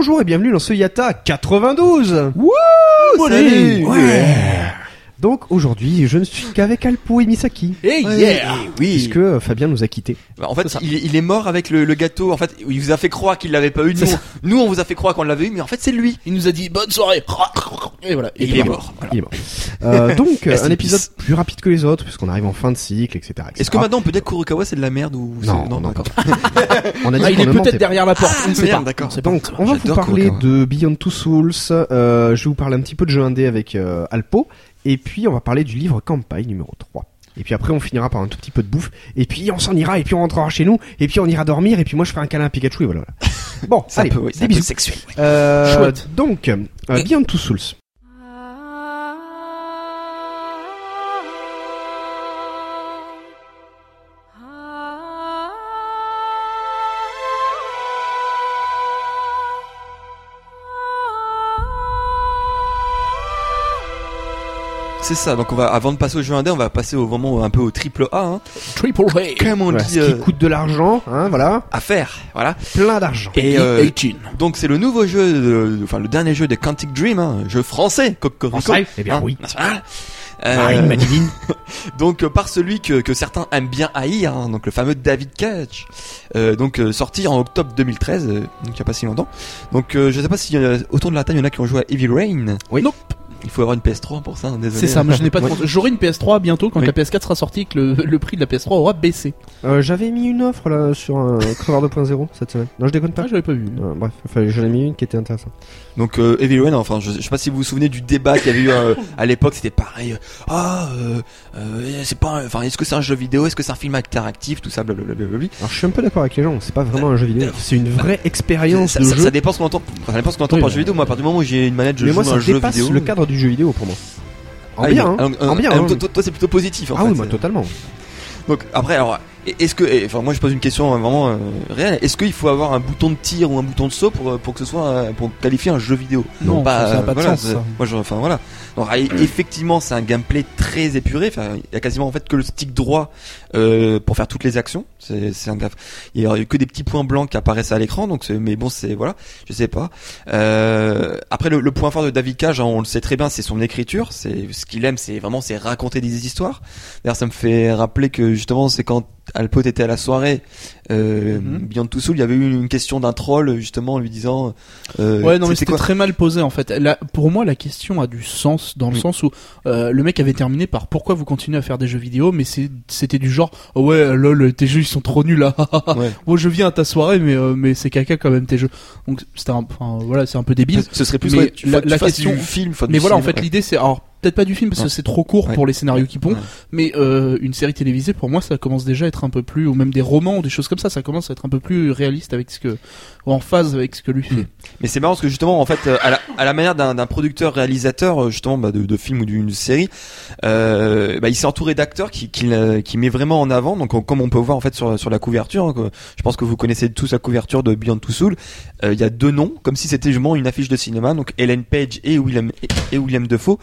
Bonjour et bienvenue dans ce Yata 92 Wouh Salut Donc aujourd'hui, je ne suis qu'avec Alpo et Misaki. Hey Ouais, yeah oui. Puisque euh, Fabien nous a quittés. Bah, En fait, il, est- il est mort avec le, le gâteau. En fait, il vous a fait croire qu'il l'avait pas eu. Nous, on- nous, on vous a fait croire qu'on l'avait eu, mais en fait, c'est lui. Il nous a dit bonne soirée Et voilà. Et il est mort. Voilà. Il est mort. Euh, donc, euh, un épisode plus rapide que les autres, puisqu'on arrive en fin de cycle, etc. etc. Est-ce que maintenant on peut dire que Kurokawa c'est de la merde ou c'est- Non, non, d'accord. On a dit Ah, il est peut-être derrière la porte, on ne sait merde, pas. d'accord. Donc, on va vous parler Kurokawa. de Beyond Two Souls. Euh, je vais vous parler un petit peu de jeu indé avec euh, Alpo. Et puis, on va parler du livre Campagne numéro 3. Et puis après, on finira par un tout petit peu de bouffe. Et puis, on s'en ira. Et puis, on rentrera chez nous. Et puis, on ira dormir. Et puis, moi, je ferai un câlin à Pikachu. Et voilà. Bon, C'est un allez, peu, oui, c'est des bisous. sexuel. Euh, Chouette. Donc, euh, Beyond Two Souls. C'est ça. Donc on va, avant de passer au jeu indé, on va passer au vraiment un peu au triple A. Hein. Triple A. Comme on dit, ce qui euh, coûte de l'argent, hein, voilà, à faire. Voilà. plein d'argent. Et euh, 18. donc c'est le nouveau jeu, de- enfin le dernier jeu de Quantic Dream, hein, jeu français, Cocorico. Français? Eh bien, Hein, oui. national. Euh, Marine donc euh, par celui que, que certains aiment bien haïr, hein, donc le fameux David Cage, euh, donc euh, sorti en octobre 2013, euh, donc il y a pas si longtemps. Donc euh, je sais pas si euh, autour de la table il y en a qui ont joué à Heavy Rain. Oui. Nope. Il faut avoir une PS3 pour ça, hein, désolé. C'est ça, moi je n'ai pas de Ouais. J'aurai une PS3 bientôt quand Oui. la PS4 sera sortie et que le, le prix de la PS3 aura baissé. Euh, J'avais mis une offre là sur un Creveur 2.0 cette semaine. Non, je déconne pas. Ah, j'avais pas vu. Euh, bref, enfin, j'en ai mis une qui était intéressante. Donc euh, Heavy Rain, enfin je, je sais pas si vous vous souvenez du débat qu'il y avait eu euh, à l'époque, c'était pareil. Ah, euh, euh, c'est pas, enfin est-ce que c'est un jeu vidéo, est-ce que c'est un film interactif, tout ça, blablabla. Alors, je suis un peu d'accord avec les gens. C'est pas vraiment un jeu vidéo. C'est une vraie expérience Ça, de ça- jeu. ça dépend ce qu'on entend. ça dépend ce qu'on entend Oui, par jeu vidéo. Moi, à partir du moment où j'ai une manette, je Mais joue moi, ça un jeu vidéo. le cadre du jeu vidéo pour moi. En Ah, bien, hein. en- En en- bien, en- hein. Toi, toi- toi, c'est plutôt positif. En Ah fait. oui, moi totalement. Donc après, alors, est-ce que, et, enfin, moi, je pose une question euh, vraiment euh, réelle. Est-ce qu'il faut avoir un bouton de tir ou un bouton de saut pour euh, pour que ce soit euh, pour qualifier un jeu vidéo? Non, ça, ça a pas de voilà, sens. Moi, je, enfin voilà. Donc, ah, effectivement, c'est un gameplay très épuré. Enfin, il y a quasiment en fait que le stick droit euh, pour faire toutes les actions. C'est c'est un gaffe. Il y a que des petits points blancs qui apparaissent à l'écran. Donc, c'est- mais bon, c'est voilà. Je sais pas. Euh, après, le, le point fort de David Cage, hein, on le sait très bien, c'est son écriture. C'est ce qu'il aime, c'est vraiment c'est raconter des histoires. D'ailleurs, ça me fait rappeler que justement, c'est quand Alpot était à la soirée euh, Mhm. Beyond Two il y avait eu une question d'un troll justement en lui disant. Euh, Ouais, non, mais c'était très mal posé en fait. Pour moi, la question a du sens dans le Oui. sens où euh, le mec avait terminé par pourquoi vous continuez à faire des jeux vidéo, mais c'était du genre oh ouais, lol, tes jeux ils sont trop nuls là. Ouais. Moi, je viens à ta soirée, mais euh, mais c'est caca quand même tes jeux. Donc c'était un, enfin voilà, c'est un peu débile. Ce serait plus Mais ouais, tu- la- tu question- du film. Mais du voilà, en fait, ouais. l'idée c'est alors peut-être pas du film parce que c'est trop court Ouais. pour les scénarios qui pondent, Ouais. mais euh, une série télévisée pour moi ça commence déjà à être un peu plus ou même des romans ou des choses comme ça, ça commence à être un peu plus réaliste avec ce que ou en phase avec ce que lui fait. Mm. Mais c'est marrant parce que justement, en fait, euh, à la, à la manière d'un d'un producteur-réalisateur, euh, justement, bah, de, de film ou d'une série, euh, bah, il s'est entouré d'acteurs qui, qui, l'a- qui met vraiment en avant. Donc, on- comme on peut voir en fait sur, sur la couverture, hein, je pense que vous connaissez tous la couverture de Beyond Two Souls. euh, Il y a deux noms, comme si c'était justement une affiche de cinéma. Donc, Ellen Page et William et, et William Defoe,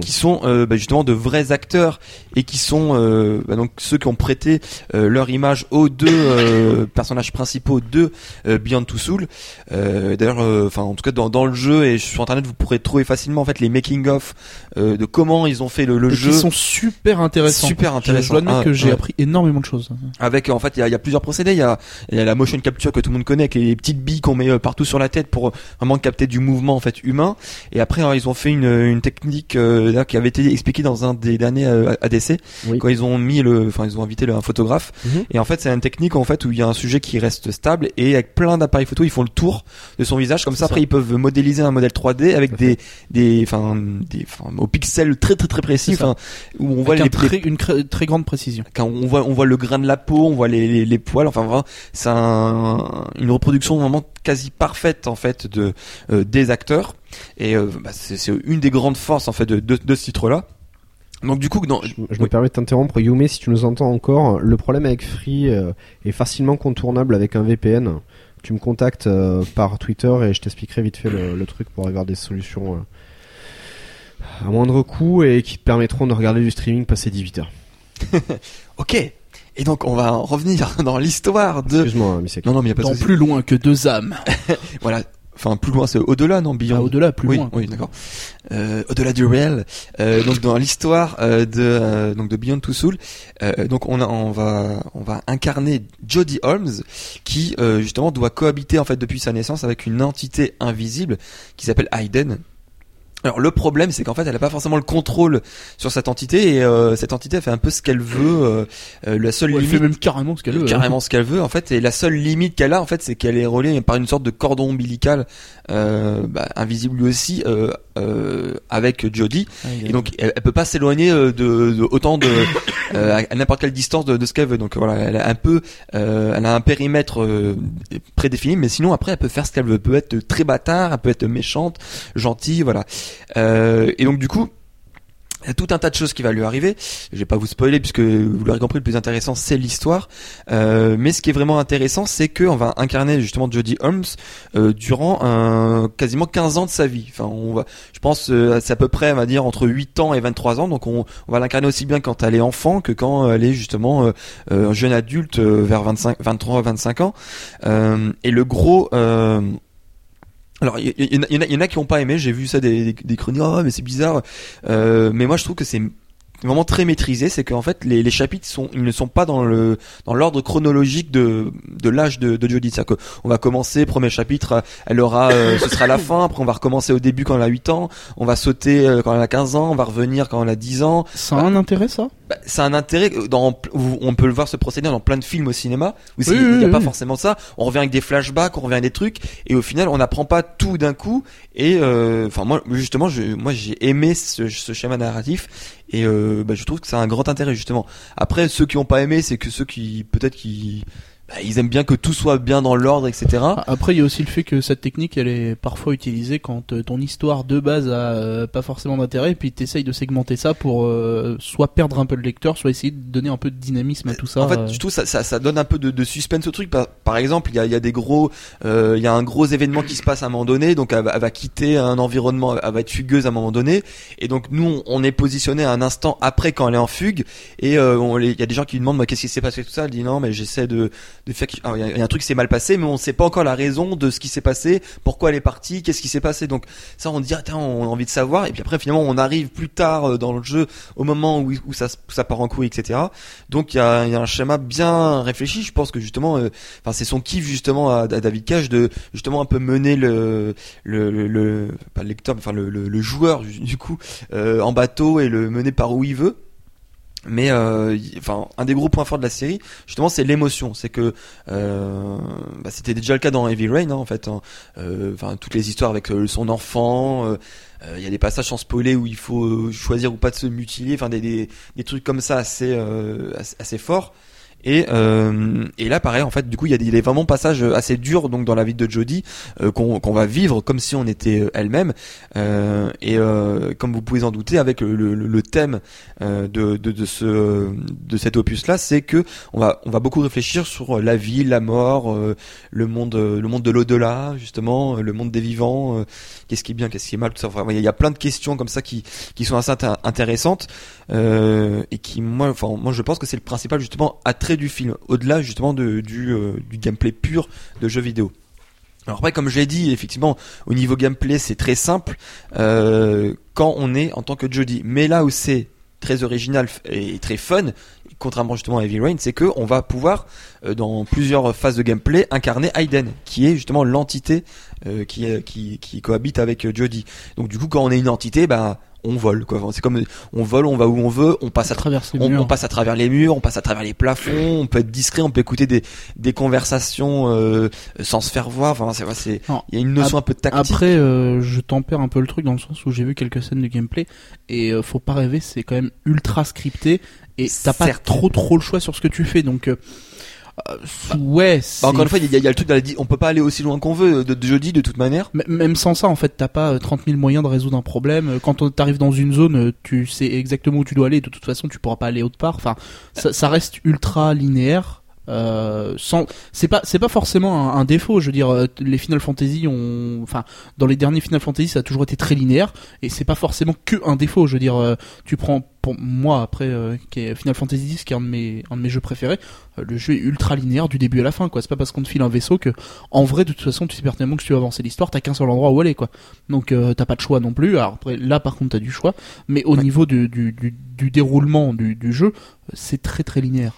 qui, sont euh, bah, justement de vrais acteurs et qui sont euh, bah, donc ceux qui ont prêté euh, leur image aux deux euh, personnages principaux de euh, Beyond Two Souls. Euh, D'ailleurs, euh, enfin en tout cas dans, dans le jeu et sur internet, vous pourrez trouver facilement en fait les making of euh, de comment ils ont fait le, le Et jeu. qui sont super intéressants. Super intéressants. Je dois Ah, que j'ai ouais. appris énormément de choses. Avec en fait il y a, il y a plusieurs procédés. Il y a, y a la motion capture que tout le monde connaît avec les petites billes qu'on met partout sur la tête pour vraiment capter du mouvement en fait humain. Et après alors, ils ont fait une, une technique euh, qui avait été expliqué dans un des derniers euh, ADC Oui. quand ils ont mis le, enfin ils ont invité le, un photographe. Mhm. Et en fait, c'est une technique en fait où il y a un sujet qui reste stable et avec plein d'appareils photo, ils font le tour de son visage. Comme ça, après, ils peuvent modéliser un modèle 3D avec des, des, enfin, des, au pixel très très très précis, enfin, où on voit les, très- une très grande précision. quand on voit on voit le grain de la peau, on voit les, les, les poils, enfin vraiment c'est un, une reproduction vraiment quasi parfaite en fait de euh, des acteurs et euh, bah, c'est une des grandes forces en fait de, de, de ce titre-là. Donc du coup dans Je, je oui. me permets de t'interrompre, Yume, si tu nous entends encore. Le problème avec Free euh, est facilement contournable avec un VPN. Tu me contactes euh, par Twitter et je t'expliquerai vite fait le, le truc pour avoir des solutions euh, à moindre coût et qui te permettront de regarder du streaming passer 18 heures. OK. Et donc on va en revenir dans l'histoire de Excuse-moi, Misek. Non non, mais il y a pas de Dans souci. plus loin que deux âmes. Voilà. Enfin, plus loin, c'est au-delà, non, Beyond? Ah, au-delà, plus oui, loin. Oui, d'accord. Euh, au-delà du réel. Euh, donc dans l'histoire euh, de donc de Beyond Two Souls, euh, donc on a, on va on va incarner Jodie Holmes qui justement doit cohabiter en fait depuis sa naissance avec une entité invisible qui s'appelle Hayden. Alors le problème c'est qu'en fait elle a pas forcément le contrôle sur cette entité et euh, cette entité elle fait un peu ce qu'elle veut. euh, euh, la seule Ouais, elle limite fait même carrément ce qu'elle veut. hein. carrément ce qu'elle veut en fait et la seule limite qu'elle a en fait c'est qu'elle est reliée par une sorte de cordon ombilical euh, bah, invisible lui aussi euh, euh, avec Jodie Ah, et donc elle, elle peut pas s'éloigner de, de autant de euh, à n'importe quelle distance de, de ce qu'elle veut donc voilà elle a un peu euh, elle a un périmètre prédéfini mais sinon après elle peut faire ce qu'elle veut elle peut être très bâtard elle peut être méchante gentille voilà et donc du coup il y a tout un tas de choses qui va lui arriver. Je vais pas vous spoiler puisque vous l'aurez compris, le plus intéressant c'est l'histoire. Euh, mais ce qui est vraiment intéressant, c'est que on va incarner justement Jodie Holmes euh, durant quasiment 15 ans de sa vie. Enfin, on va, je pense, euh, c'est à peu près, on va dire entre 8 ans et 23 ans. Donc on, va l'incarner aussi bien quand elle est enfant que quand elle est justement euh, euh, un jeune adulte euh, vers 25, 23, 25 ans. Euh, et le gros euh, alors, il y, y- y y en a- qui ont pas aimé. J'ai vu ça des, des, des chroniques. Oh, mais c'est bizarre. Euh, mais moi, je trouve que c'est vraiment très maîtrisé. C'est qu'en fait, les, les chapitres sont, ils ne sont pas dans le dans l'ordre chronologique de de l'âge de, de Jodie. C'est-à-dire qu'on va commencer premier chapitre, elle aura, euh, ce sera la fin. Après, on va recommencer au début quand elle a 8 ans. On va sauter euh, quand elle a 15 ans. On va revenir quand elle a 10 ans. Ça a un intérêt, ça? Bah, c'est un intérêt euh, dans on peut le voir se procéder dans plein de films au cinéma où c'est- Oui, il n'y a oui, pas forcément ça on revient avec des flashbacks on revient avec des trucs et au final on n'apprend pas tout d'un coup et euh, enfin moi justement je, moi j'ai aimé ce, ce schéma narratif et euh, bah, je trouve que a un grand intérêt justement. Après ceux qui ont pas aimé c'est que ceux qui peut-être qui bah, ils aiment bien que tout soit bien dans l'ordre etc Ah, Après, il y a aussi le fait que cette technique, elle est parfois utilisée quand euh, ton histoire de base a euh, pas forcément d'intérêt, et puis t'essayes de segmenter ça pour euh, soit perdre un peu le lecteur, soit essayer de donner un peu de dynamisme à tout ça. En fait, euh. je trouve ça, ça, ça donne un peu de, de suspense au truc. Par, par exemple, il y a, y a des gros, euh, il y a un gros événement qui se passe à un moment donné, donc elle va, elle va quitter un environnement, elle va être fugueuse à un moment donné, et donc nous, on, est positionné un instant après quand elle est en fugue, et euh, il y a des gens qui lui demandent, qu'est-ce qui s'est passé tout ça? Elle dit non, mais j'essaie de, de faire. qu'il- ah, y, a- un truc qui s'est mal passé, mais on sait pas encore la raison de ce qui s'est passé, pourquoi elle est partie, qu'est-ce qui s'est passé. Donc ça, on dit, ah, tiens, on a envie de savoir, et puis après, finalement, on arrive plus tard euh, dans le jeu, au moment où, où ça, ça part en couille, etc. Donc il y a, y a un schéma bien réfléchi. Je pense que justement, euh, enfin c'est son kiff justement à, David Cage de justement un peu mener le le, le, le- pas le lecteur, enfin le, le, le joueur du coup euh, en bateau et le mener par où il veut. Mais euh, enfin, un des gros points forts de la série, justement, c'est l'émotion. C'est que euh, bah, c'était déjà le cas dans Heavy Rain, hein, en fait. hein. Euh, Enfin, toutes les histoires avec euh, son enfant. euh, euh, Il y a des passages sans spoiler où il faut euh, choisir ou pas de se mutiler. Enfin, des, des, des trucs comme ça assez euh, assez, assez forts. Et, euh, et là, pareil, en fait, du coup, il y a des, vraiment passages assez durs donc dans la vie de Jodie euh, qu'on qu'on va vivre comme si on était euh, elle-même. Euh, et euh, comme vous pouvez en douter, avec le, le, le thème euh, de, de, de ce de cet opus-là, c'est que on va on va beaucoup réfléchir sur la vie, la mort, le monde le monde de l'au-delà, justement, le monde des vivants. qu'est-ce qui est bien, qu'est-ce qui est mal, tout ça. Enfin, il y a- plein de questions comme ça qui qui sont assez intér- intéressantes euh, et qui moi enfin moi je pense que c'est le principal justement attrait du film au-delà justement de, du euh, gameplay pur de jeux vidéo. Alors après, comme je l'ai dit, effectivement, au niveau gameplay, c'est très simple euh, quand on est en tant que Jody. Mais là où c'est très original et très fun, contrairement justement à Heavy Rain, c'est que on va pouvoir, dans plusieurs phases de gameplay, incarner Aiden, qui est justement l'entité qui, qui, qui cohabite avec Jody. Donc du coup, quand on est une entité, bah on vole quoi. C'est comme on vole, on va où on veut, on passe à travers les on, murs. on passe à travers les murs, on passe à travers les plafonds, on peut être discret, on peut écouter des des conversations euh, sans se faire voir. Enfin, c'est c'est il y a une notion un peu tactique. Après, euh, je tempère un peu le truc dans le sens où j'ai vu quelques scènes de gameplay et euh, faut pas rêver, c'est quand même ultra scripté et t'as pas trop trop le choix sur ce que tu fais. Donc, euh, ouais, Bah, encore une fois, il y, y a le truc de la on peut pas aller aussi loin qu'on veut de, de jeudi de toute manière. M- Même sans ça, en fait, t'as pas euh, 30 000 moyens de résoudre un problème. Euh, Quand on- t'arrives dans une zone, euh, tu sais exactement où tu dois aller. De toute façon, tu pourras pas aller autre part. Enfin, ça, ça reste ultra linéaire. Euh, sans, c'est pas, c'est pas forcément un, un défaut. Je veux dire, euh, les Final Fantasy ont, enfin, dans les derniers Final Fantasy, ça a toujours été très linéaire, et c'est pas forcément que un défaut. Je veux dire, euh, tu prends, pour moi après, euh, qui est Final Fantasy X, qui est un de mes, un de mes jeux préférés, euh, le jeu est ultra linéaire du début à la fin. Quoi, c'est pas parce qu'on te file un vaisseau que, en vrai, de toute façon, tu sais pertinemment que si tu veux avancer l'histoire, t'as qu'un seul endroit où aller, quoi. Donc, t'as pas de choix non plus. Alors après, là, par contre, t'as du choix, mais au Ouais. niveau du, du, du, du déroulement du, du jeu, c'est très très linéaire.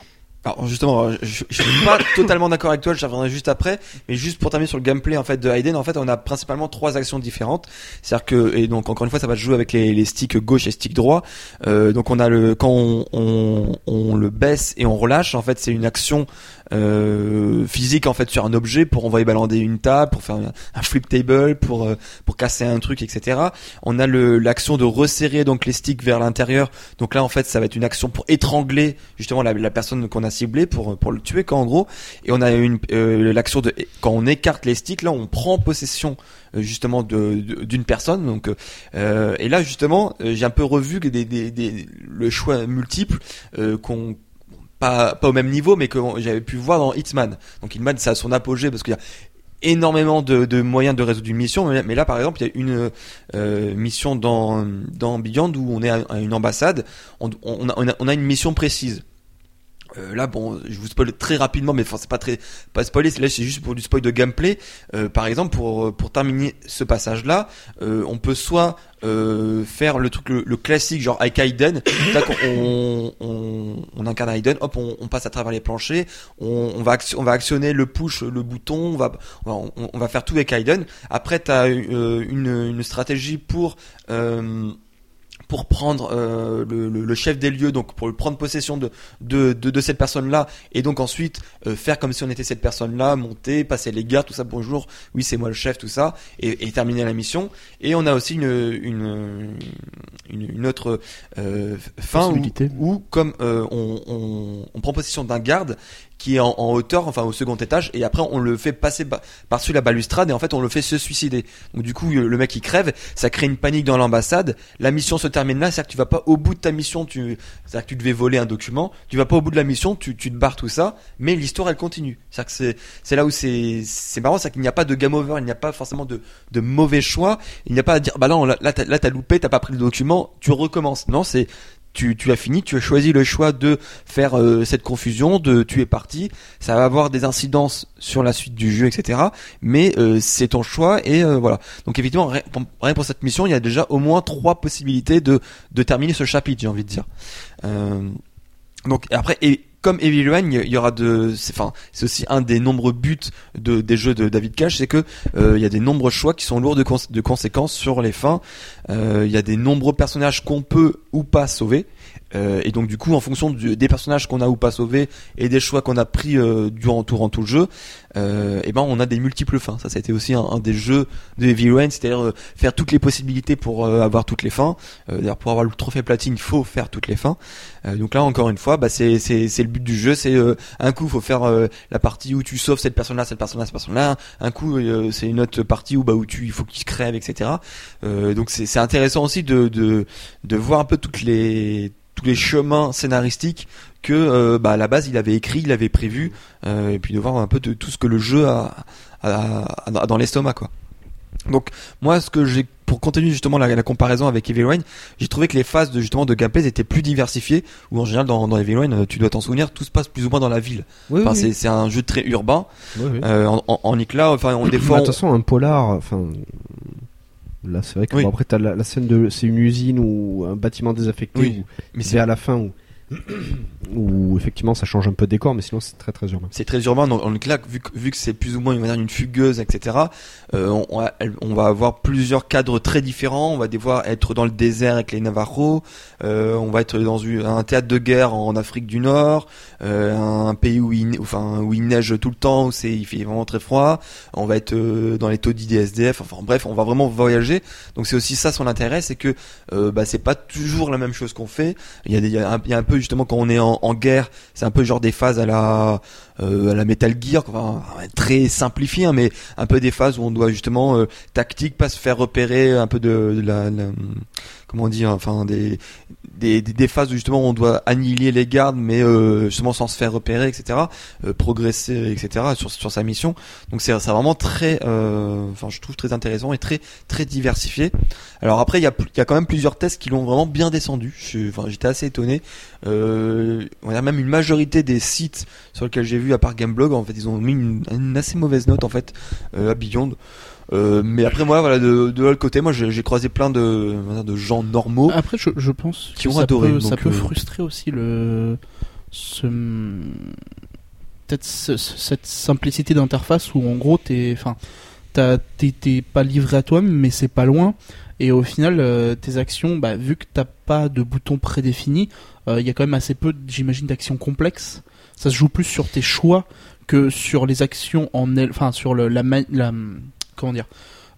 Alors justement, je, je suis pas totalement d'accord avec toi, je reviendrai juste après, mais juste pour terminer sur le gameplay en fait de Hayden, en fait on a principalement trois actions différentes, c'est-à-dire que et donc encore une fois ça va se jouer avec les, sticks gauche et stick droit, euh, donc on a le quand on, on, le baisse et on relâche, en fait c'est une action euh, physique en fait sur un objet pour envoyer balander une table, pour faire un, un flip table, pour euh, pour casser un truc, etc. On a le l'action de resserrer donc les sticks vers l'intérieur, donc là en fait ça va être une action pour étrangler justement la, la personne qu'on a ciblée pour pour le tuer quoi en gros. Et on a une euh, l'action de quand on écarte les sticks là on prend possession euh, justement de d'une personne donc euh, et là justement j'ai un peu revu des, des, des le choix multiple qu'on pas pas au même niveau mais que j'avais pu voir dans Hitman. Donc Hitman ça a son apogée parce qu'il y a énormément de, de moyens de résoudre une mission mais là par exemple il y a une mission dans dans Beyond où on est à, une ambassade on, on a une mission précise euh, là bon je vous spoil très rapidement mais enfin c'est pas très pas c'est là c'est juste pour du spoil de gameplay. Euh, par exemple pour pour terminer ce passage là on peut soit euh, faire le truc le, classique genre avec Aiden on, incarne Aiden hop on, passe à travers les planchers on, va on va actionner le push le bouton on va on, va faire tout avec Aiden après tu as une, une stratégie pour euh, pour prendre euh, le, le- le chef des lieux, donc pour prendre possession de, de, de, de cette personne-là, et donc ensuite euh, faire comme si on était cette personne-là, monter, passer les gardes, tout ça, bonjour, oui c'est moi le chef, tout ça, et, et terminer la mission. Et on a aussi une, une, une, une autre euh, fin où, où, comme euh, on, on, on prend possession d'un garde qui est en, hauteur, enfin au second étage, et après on le fait passer par-dessus la balustrade, et en fait on le fait se suicider. Donc du coup le mec il crève, ça crée une panique dans l'ambassade, la mission se termine là, c'est-à-dire que tu vas pas au bout de ta mission, tu, c'est-à-dire que tu devais voler un document, tu vas pas au bout de la mission, tu, tu te barres tout ça, mais l'histoire elle continue. C'est-à-dire que c'est, c'est là où c'est, c'est marrant, c'est qu'il n'y a pas de game over, il n'y a pas forcément de, de mauvais choix, il n'y a pas à dire, bah là, on l'a- là, t'as, là t'as loupé, t'as pas pris le document, tu recommences. Non, c'est, tu, tu as fini, tu as choisi le choix de faire euh, cette confusion, de tu es parti, ça va avoir des incidences sur la suite du jeu, etc. Mais euh, c'est ton choix et euh, voilà. Donc pour, rien pour cette mission, il y a déjà au moins trois possibilités de, de terminer ce chapitre, j'ai envie de dire. Euh, donc après, et comme Evil One, il y aura de, enfin, c'est aussi un des nombreux buts de, des jeux de David Cage, c'est que euh, il y a des nombreux choix qui sont lourds de conséquences sur les fins. Euh, Il y a des nombreux personnages qu'on peut ou pas sauver. Euh, et donc du coup, en fonction du- des personnages qu'on a ou pas sauvés et des choix qu'on a pris euh, durant, durant tout le jeu, euh, et ben on a des multiples fins. Ça, ça a été aussi un, un des jeux de Heavy Rain, c'est-à-dire euh, faire toutes les possibilités pour euh, avoir toutes les fins. Euh, D'ailleurs, pour avoir le trophée platine, il faut faire toutes les fins. Donc là, encore une fois, bah, c'est c'est le but du jeu. C'est un coup, faut faire la partie où tu sauves cette personne-là, cette personne-là, cette personne-là. Un coup, c'est une autre partie où bah où tu il faut qu'il crève, etc. Donc c'est c'est intéressant aussi de de de voir un peu toutes les tous les chemins scénaristiques que euh, bah, à la base il avait écrit, il avait prévu, euh, et puis de voir un peu de tout ce que le jeu a, a- a- a dans l'estomac quoi. Donc moi ce que j'ai pour continuer justement la, la comparaison avec Evil Rain, j'ai trouvé que les phases de justement de gameplay étaient plus diversifiées. Où en général dans, dans Evil Rain, tu dois t'en souvenir, tout se passe plus ou moins dans la ville. Oui, Enfin oui. c'est c'est un jeu très urbain. Oui, oui. Euh, en, en, en éclat, enfin on des Bah, fois de toute façon, un polar, enfin. Là, c'est vrai que Oui. bon, après, t'as la, la scène de. C'est une usine ou un bâtiment désaffecté Oui, où mais c'est c'est à la fin où Où effectivement ça change un peu de décor, mais sinon c'est très très urbain. C'est très urbain, donc, donc là, vu, que- vu que c'est plus ou moins une, une fugueuse, etc., euh, on, va- avoir plusieurs cadres très différents. On va devoir être dans le désert avec les Navarros, euh, on va être dans un théâtre de guerre en Afrique du Nord, euh, un pays où il, neige tout le temps, où il fait vraiment très froid. On va être euh, dans les taudis des SDF. Enfin bref, on va vraiment voyager. Donc c'est aussi ça son intérêt, c'est que bah, c'est pas toujours la même chose qu'on fait. Il y il y a un peu justement quand on est en, guerre, c'est un peu genre des phases à la euh, à la Metal Gear, très simplifié, hein, mais un peu des phases où on doit justement euh, tactique, pas se faire repérer, un peu de, de la, la- comment dire, enfin des, des des des phases où justement on doit annihiler les gardes, mais euh, justement sans se faire repérer, etc. euh, progresser, etc. sur sur sa mission. Donc c'est vraiment très, euh, enfin je trouve très intéressant et très très diversifié. Alors après il y a y a quand même plusieurs tests qui l'ont vraiment bien descendu. J'étais assez étonné. Euh, on a même une majorité des sites sur lesquels j'ai vu à part Gameblog en fait ils ont mis une, une assez mauvaise note en fait euh, à Beyond. Euh, mais après moi voilà de, de l'autre côté moi j'ai croisé plein de de gens normaux. Après, je, je pense Qui que ont ça adoré, peut, ça peut euh, frustrer aussi le ce peut-être ce- ce- cette simplicité d'interface où en gros t'es enfin t'es pas livré à toi-même mais c'est pas loin et au final euh, tes actions bah, vu que t'as pas de bouton prédéfini il y a quand même assez peu j'imagine d'actions complexes ça se joue plus sur tes choix que sur les actions en elles enfin sur le, la, ma- la comment dire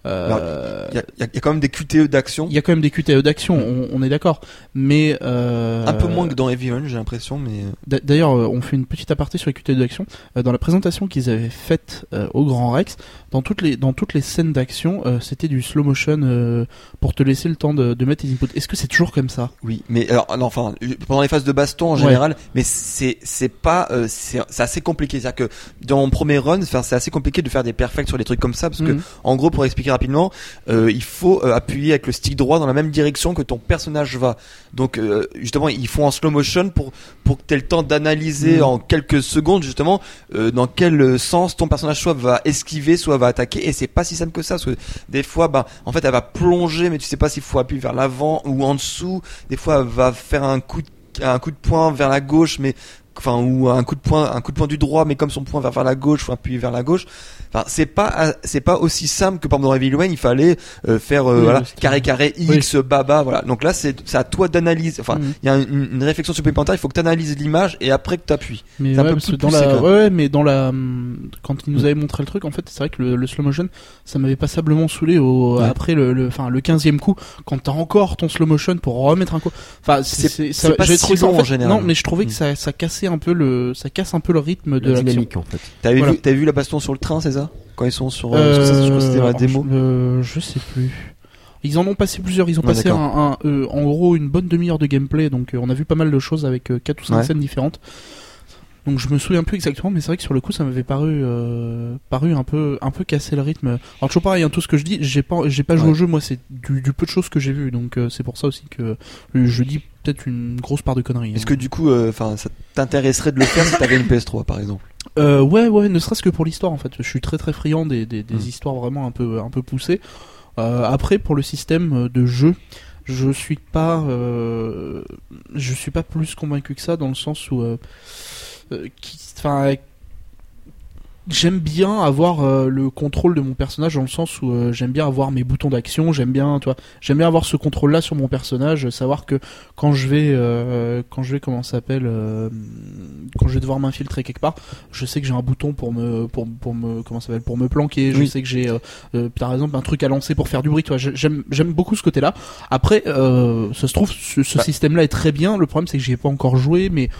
euh, Il y a, y y quand même des QTE d'action. il y a quand même des QTE d'action, on, on est d'accord. Mais euh, Un peu moins que dans Heavy Rain j'ai l'impression mais d'a- D'ailleurs, euh, on fait une petite aparté sur les QTE d'action. Dans la présentation qu'ils avaient faite au Grand Rex, dans toutes les dans toutes les scènes d'action, c'était du slow motion pour te laisser le temps de, de mettre tes inputs. Est-ce que c'est toujours comme ça? Oui, mais alors non, enfin pendant les phases de baston en Ouais. général, mais c'est c'est pas c'est assez compliqué, c'est-à-dire que dans mon premier run, c'est assez compliqué de faire des perfects sur des trucs comme ça parce que Mhm. en gros pour expliquer rapidement, euh, il faut euh, appuyer avec le stick droit dans la même direction que ton personnage va. Donc euh, justement, ils font en slow motion pour pour que tu aies le temps d'analyser Mhm. en quelques secondes justement euh, dans quel sens ton personnage soit va esquiver, soit va attaquer et c'est pas si simple que ça parce que des fois bah en fait elle va plonger mais tu sais pas s'il faut appuyer vers l'avant ou en dessous. Des fois elle va faire un coup de, un coup de poing vers la gauche mais enfin ou un coup de poing un coup de poing du droit mais comme son poing va vers la gauche faut appuyer vers la gauche enfin c'est pas c'est pas aussi simple que par exemple dans Evil Wayne il fallait euh, faire euh, Oui, voilà carré carré X baba voilà donc là c'est c'est à toi d'analyser enfin Mhm. il y a une, une réflexion supplémentaire il faut que tu analyses l'image et après que tu appuies Mais C'est un ouais, peu plus dans poussé, la, ouais, ouais, mais dans la, hum, quand ils nous avaient montré le truc, en fait, c'est vrai que le, le slow motion, ça m'avait passablement saoulé au, Ouais. après le, le, enfin, le 15e coup, quand t'as encore ton slow motion pour remettre un coup. Enfin, c'est, C'est- ça- pas j'ai si fait- en général. Non, mais je trouvais que Mm. ça, ça cassait un peu le, ça casse un peu le rythme de La l'action. dynamique en fait. t'avais Voilà. vu t'avais vu la baston sur le train c'est ça quand ils sont sur euh, ça, je crois que c'était dans la Euh, démo Je, euh, je sais plus. Ils en ont passé plusieurs. Ils ont Ouais, passé un, euh, en gros une bonne demi-heure de gameplay. Donc on a vu pas mal de choses avec euh, quatre ou cinq Ouais. scènes différentes. Donc je me souviens plus exactement, mais c'est vrai que sur le coup ça m'avait paru euh, paru un peu un peu casser le rythme. Alors toujours pareil, hein, tout ce que je dis, j'ai pas j'ai pas joué Ouais. au jeu, moi c'est du, du peu de choses que j'ai vu, donc euh, c'est pour ça aussi que je dis peut-être une grosse part de conneries. est-ce hein. que du coup euh, enfin ça t'intéresserait de le faire si t'avais une PS3 par exemple? Euh, ouais, ouais, ne serait-ce que pour l'histoire en fait. Je suis très très friand des, des, des Mm. histoires vraiment un peu un peu poussées. Euh, après, pour le système de jeu, je suis pas euh, je suis pas plus convaincu que ça dans le sens où enfin J'aime bien avoir euh, le contrôle de mon personnage dans le sens où euh, j'aime bien avoir mes boutons d'action, j'aime bien, tu j'aime bien avoir ce contrôle-là sur mon personnage, savoir que quand je vais, euh, quand je vais, comment ça s'appelle, euh, quand je vais devoir m'infiltrer quelque part, je sais que j'ai un bouton pour me, pour, pour me, comment s'appelle, pour me planquer. Je Oui. sais que j'ai, euh, euh, par exemple, un truc à lancer pour faire du bruit. J'aime, j'aime beaucoup ce côté-là. Après, euh, ça se trouve, ce, ce Bah. système-là est très bien. Le problème, c'est que j'y ai pas encore joué, mais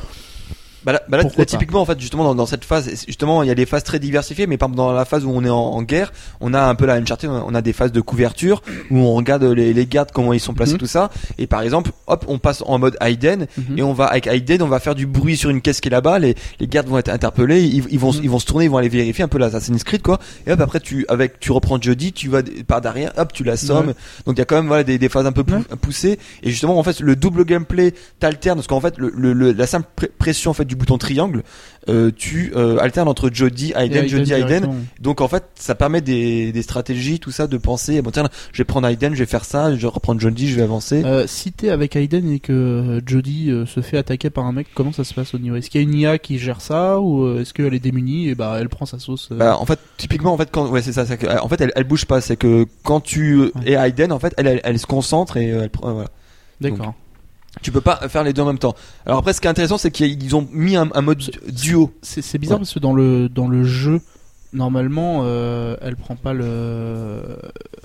Bah là, bah là, typiquement en fait justement dans, dans cette phase justement il y a des phases très diversifiées mais par exemple dans la phase où on est en, en guerre on a un peu la Uncharted on a des phases de couverture où on regarde les, les gardes comment ils sont placés Mhm. tout ça et par exemple hop on passe en mode hidden Mhm. et on va avec hidden on va faire du bruit sur une caisse qui est là-bas les, les gardes vont être interpellés ils, ils vont Mhm. ils vont se tourner ils vont aller vérifier un peu l'Assassin's Creed quoi et hop après tu avec tu reprends Jody tu vas par derrière hop tu l'assommes donc il y a quand même voilà des, des phases un peu Ouais. poussées et justement en fait le double gameplay t'alterne parce qu'en fait le, le- le- la simple pression en fait du bouton triangle, euh, tu euh, alternes entre Jody, Aiden, Et Jody, Aiden. directement. Donc en fait, ça permet des, des stratégies, tout ça, de penser. Bon tiens, je vais prendre Aiden, je vais faire ça, je vais reprendre Jody, je vais avancer. Euh, si t'es avec Aiden et que euh, Jody se fait attaquer par un mec, comment ça se passe au niveau? Est-ce qu'il y a une IA qui gère ça ou est-ce qu'elle est démunie et bah elle prend sa sauce Bah, en fait, typiquement, en fait, quand, ouais, c'est ça, que, en fait, elle, elle bouge pas. C'est que quand tu es Aiden, en fait, elle, elle, elle se concentre et elle prend, voilà. D'accord. Tu peux pas faire les deux en même temps. Alors après, ce qui est intéressant, c'est qu'ils ont mis un, un mode duo. C'est bizarre Ouais. parce que dans le dans le jeu normalement euh, elle prend pas le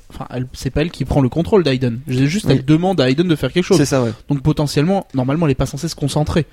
enfin c'est pas elle qui prend le contrôle d'Aiden. Juste Oui. elle demande à Aiden de faire quelque chose. C'est ça, ouais. Donc potentiellement normalement elle est pas censée se concentrer.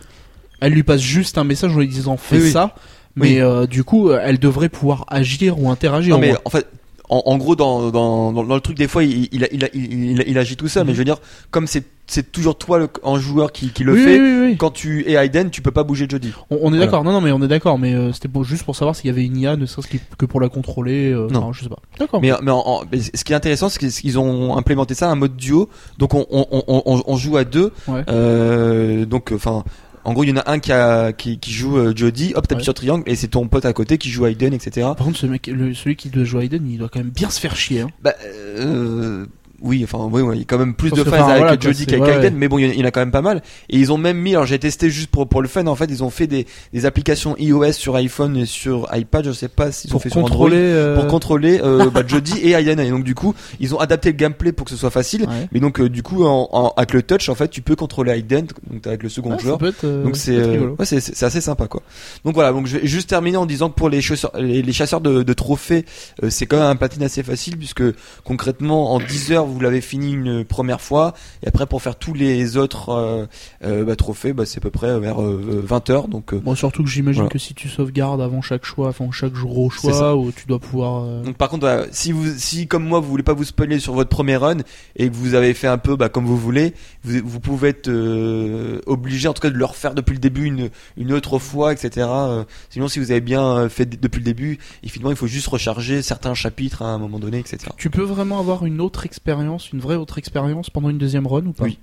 Elle lui passe juste un message en lui disant fais Oui, oui. ça. Mais euh, du coup, elle devrait pouvoir agir ou interagir. Non, mais en fait, en, en gros, dans, dans, dans, le truc, des fois, il, il, il, il, il- agit tout seul. Mhm. Mais je veux dire, comme c'est, c'est toujours toi, le, en joueur, qui, qui le oui, fait, oui, oui, oui. quand tu es Aiden, tu peux pas bouger Jody. On, on est Voilà. d'accord. Non, non, mais on est d'accord. Mais euh, c'était pour, juste pour savoir s'il y avait une IA, ne serait-ce que- que pour la contrôler. euh, Non. enfin, je sais pas. D'accord. Mais, mais, en- en- mais ce qui est intéressant, c'est qu'ils- ont implémenté ça, un mode duo. Donc, on, on, on, on, on joue à deux. Ouais. Euh, donc, enfin, en gros, il y en a un qui, a, qui, qui joue euh, Jody, hop, t'appuies Ouais. sur triangle, et c'est ton pote à côté qui joue Aiden, etc. Par contre, ce mec, le, celui qui doit jouer Aiden, il doit quand même bien se faire chier. Hein. Bah, euh, oui, enfin, oui, oui, il y a quand même plus de phases enfin, avec voilà, Jody qu'avec ouais, Aiden, ouais. mais bon, il y, en a- quand même pas mal. Et ils ont même mis, alors j'ai testé juste pour, pour le fun, en fait, ils ont fait des, des applications iOS sur iPhone et sur iPad, je sais pas s'ils ont fait sur. Android, euh, pour contrôler euh, bah, Jody et Aiden. Et donc, du coup, ils ont adapté le gameplay pour que ce soit facile. Ouais. Mais donc, euh, du coup, en, en- avec le touch, en fait, tu peux contrôler Aiden, donc avec le second joueur. être, Donc c'est euh, c'est assez sympa quoi. Donc voilà, donc je vais juste terminer en disant que pour les chasseurs les, les chasseurs de, de trophées, euh, c'est quand même un platine assez facile puisque concrètement en 10 heures vous l'avez fini une première fois et après pour faire tous les autres euh, euh, bah, trophées, bah, c'est à peu près vers euh, 20 heures donc euh, Bon, surtout que j'imagine Voilà. que si tu sauvegardes avant chaque choix, avant chaque gros C'est ça. choix, où tu dois pouvoir. euh, Donc par contre, voilà, si vous, si comme moi vous voulez pas vous spoiler sur votre premier run et que vous avez fait un peu bah, comme vous voulez, vous, vous pouvez être euh, obligé en tout cas de le refaire depuis le début une, une autre fois, etc. Euh, sinon, si vous avez bien euh, fait depuis le début, et finalement il faut juste recharger certains chapitres à un moment donné, etc. Tu peux vraiment avoir une autre expérience, une vraie autre expérience pendant une deuxième run ou pas Oui.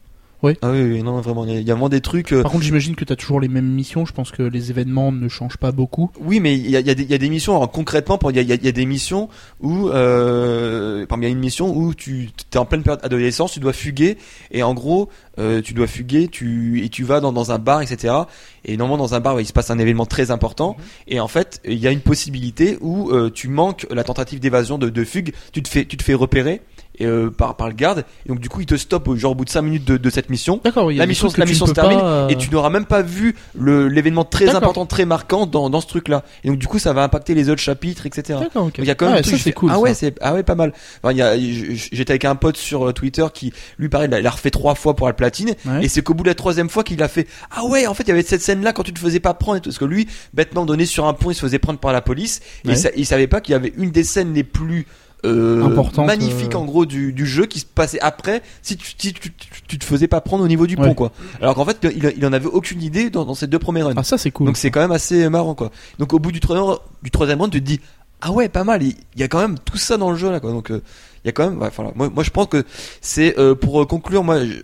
Ah oui, oui, non, vraiment, il y a- il y a vraiment des trucs. euh, Par contre, j'imagine que tu as toujours les mêmes missions. Je pense que les événements ne changent pas beaucoup. Oui, mais il y a, il y, a des- il y a des missions. Alors, concrètement, il y a, y des missions où, euh, il y a une mission où tu es en pleine période d'adolescence, tu dois fuguer et en gros, euh, tu dois fuguer, tu et tu vas dans, dans un bar, etc. Et normalement, dans un bar, il se passe un événement très important. Et en fait, il y a une possibilité où euh, tu manques la tentative d'évasion de, de fugue, tu te fais, tu te fais repérer. Et, euh, par, par le garde et donc du coup il te stoppe genre au bout de 5 minutes de, de cette mission D'accord, la mission, la mission se termine pas, euh, et tu n'auras même pas vu l'événement très important, très marquant dans, dans ce truc-là. Et donc du coup, ça va impacter les autres chapitres, etc. D'accord, ok. Il y a quand même Ouais, un truc, ça je c'est fais, cool. Ah ouais, c'est ah ouais, pas mal. Enfin, j'étais avec un pote sur euh, Twitter qui, lui, pareil, il a- il a refait trois fois pour la platine. Ouais. Et c'est qu'au bout de la troisième fois qu'il a fait ah ouais, en fait, il y avait cette scène-là quand tu te faisais pas prendre. Parce que lui, bêtement donné sur un pont, il se faisait prendre par la police. Et Ouais. ça- il savait pas qu'il y avait une des scènes les plus euh, magnifiques euh. en gros du, du jeu qui se passait après si tu, si tu, tu, tu te faisais pas prendre au niveau du pont Ouais. quoi. Alors qu'en fait il, il en avait aucune idée dans, dans ces deux premiers runs. Ah, ça c'est cool. Donc c'est quand même assez marrant quoi. Donc au bout du troisième, du troisième round, tu te dis ah ouais pas mal. Il y a quand même tout ça dans le jeu là quoi. Donc euh, il y a quand même. ouais, voilà. Moi, moi je pense que c'est euh, pour euh, conclure moi. je-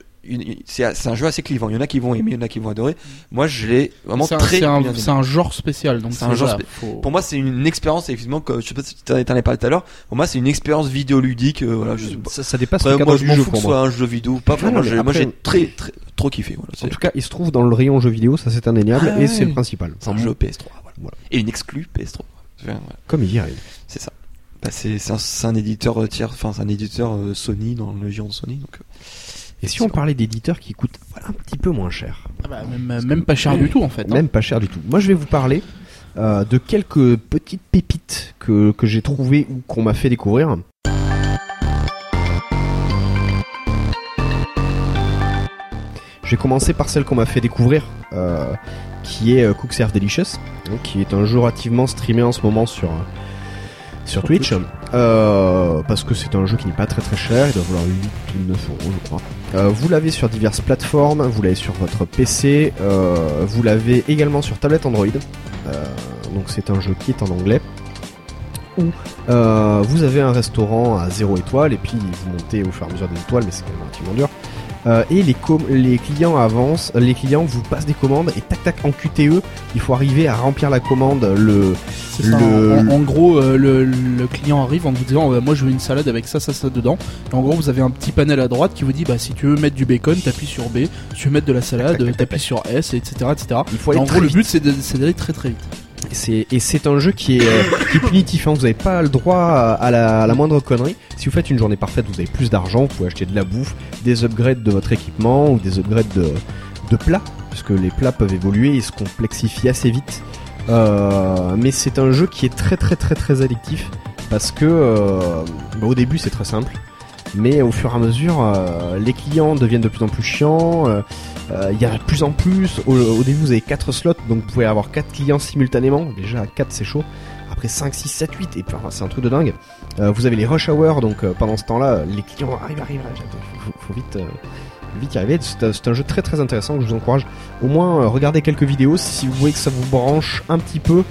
c'est un jeu assez clivant. Il y en a qui vont aimer, il y en a qui vont adorer. Moi, je l'ai vraiment un, très c'est un- bien aimé. c'est un genre spécial. Donc C'est un genre voilà, spé- faut- Pour moi, c'est une expérience, effectivement, que, je sais pas si tu t'en avais parlé tout à l'heure. Pour moi, c'est une expérience vidéoludique. euh, voilà, je sais pas. Ça, ça dépasse Après, le cadre moi, je du jeu fous que pour moi. soit un jeu vidéo ou pas. Enfin, Non, moi, j'ai- après- très, très, trop kiffé. Voilà, En tout cas, il se trouve dans le rayon jeux vidéo, ça c'est indéniable, Ah et c'est le principal. c'est un jeu PS3. Voilà. Voilà. Et une exclue PS3. Enfin, voilà, Comme il y arrive. c'est ça. Bah, c'est c'est un, éditeur euh, tiers, enfin, c'est un éditeur euh, Sony dans le géant de Sony. Donc, euh, Et si on parlait d'éditeurs qui coûtent voilà, un petit peu moins cher Ah bah, même, même pas cher du tout en fait. hein. Même pas cher du tout. Moi, je vais vous parler euh, de quelques petites pépites que, que j'ai trouvées ou qu'on m'a fait découvrir. Je vais commencer par celle qu'on m'a fait découvrir, euh, qui est euh, Cook Serve Delicious, donc, qui est un jeu relativement streamé en ce moment sur, euh, sur Sur Twitch, Euh, parce que c'est un jeu qui n'est pas très très cher, il doit valoir 8 ou 9 euros je crois. Euh, vous l'avez sur diverses plateformes, vous l'avez sur votre PC, euh, vous l'avez également sur tablette Android. Euh, donc c'est un jeu qui est en anglais. Où euh, vous avez un restaurant à 0 étoile et puis vous montez au fur et à mesure des étoiles, mais c'est quand même relativement dur. Euh, et les, com- les clients avancent, les clients vous passent des commandes et tac tac en QTE, il faut arriver à remplir la commande. Le ça. En, en gros, euh, le, le client arrive en vous disant euh, Moi je veux une salade avec ça, ça, ça dedans. Et en gros, vous avez un petit panel à droite qui vous dit Bah, si tu veux mettre du bacon, t'appuies sur B. Si tu veux mettre de la salade, t'appuies sur S, etc. etc. il faut Et en gros, le but c'est de- c'est d'aller très très vite. Et c'est un jeu qui est, euh, punitif. hein. Vous n'avez pas le droit à, la, moindre connerie. Si vous faites une journée parfaite, vous avez plus d'argent. Vous pouvez acheter de la bouffe, des upgrades de votre équipement ou des upgrades de, de plats, puisque les plats peuvent évoluer et se complexifient assez vite. Euh, mais c'est un jeu qui est très très très très addictif parce que euh, bah, au début c'est très simple. Mais au fur et à mesure, euh, les clients deviennent de plus en plus chiants. euh, euh, Il y a de plus en plus. Au, début, vous avez 4 slots, donc vous pouvez avoir 4 clients simultanément. Déjà, 4 c'est chaud. Après 5, 6, 7, 8, et puis c'est un truc de dingue. Vous avez les rush hours, donc pendant ce temps-là, les clients arrivent, arrivent, arrivent. Faut, vite, vite y arriver. C'est un, jeu très très intéressant je vous encourage. Au moins, regardez quelques vidéos. Si vous voyez que ça vous branche un petit peu,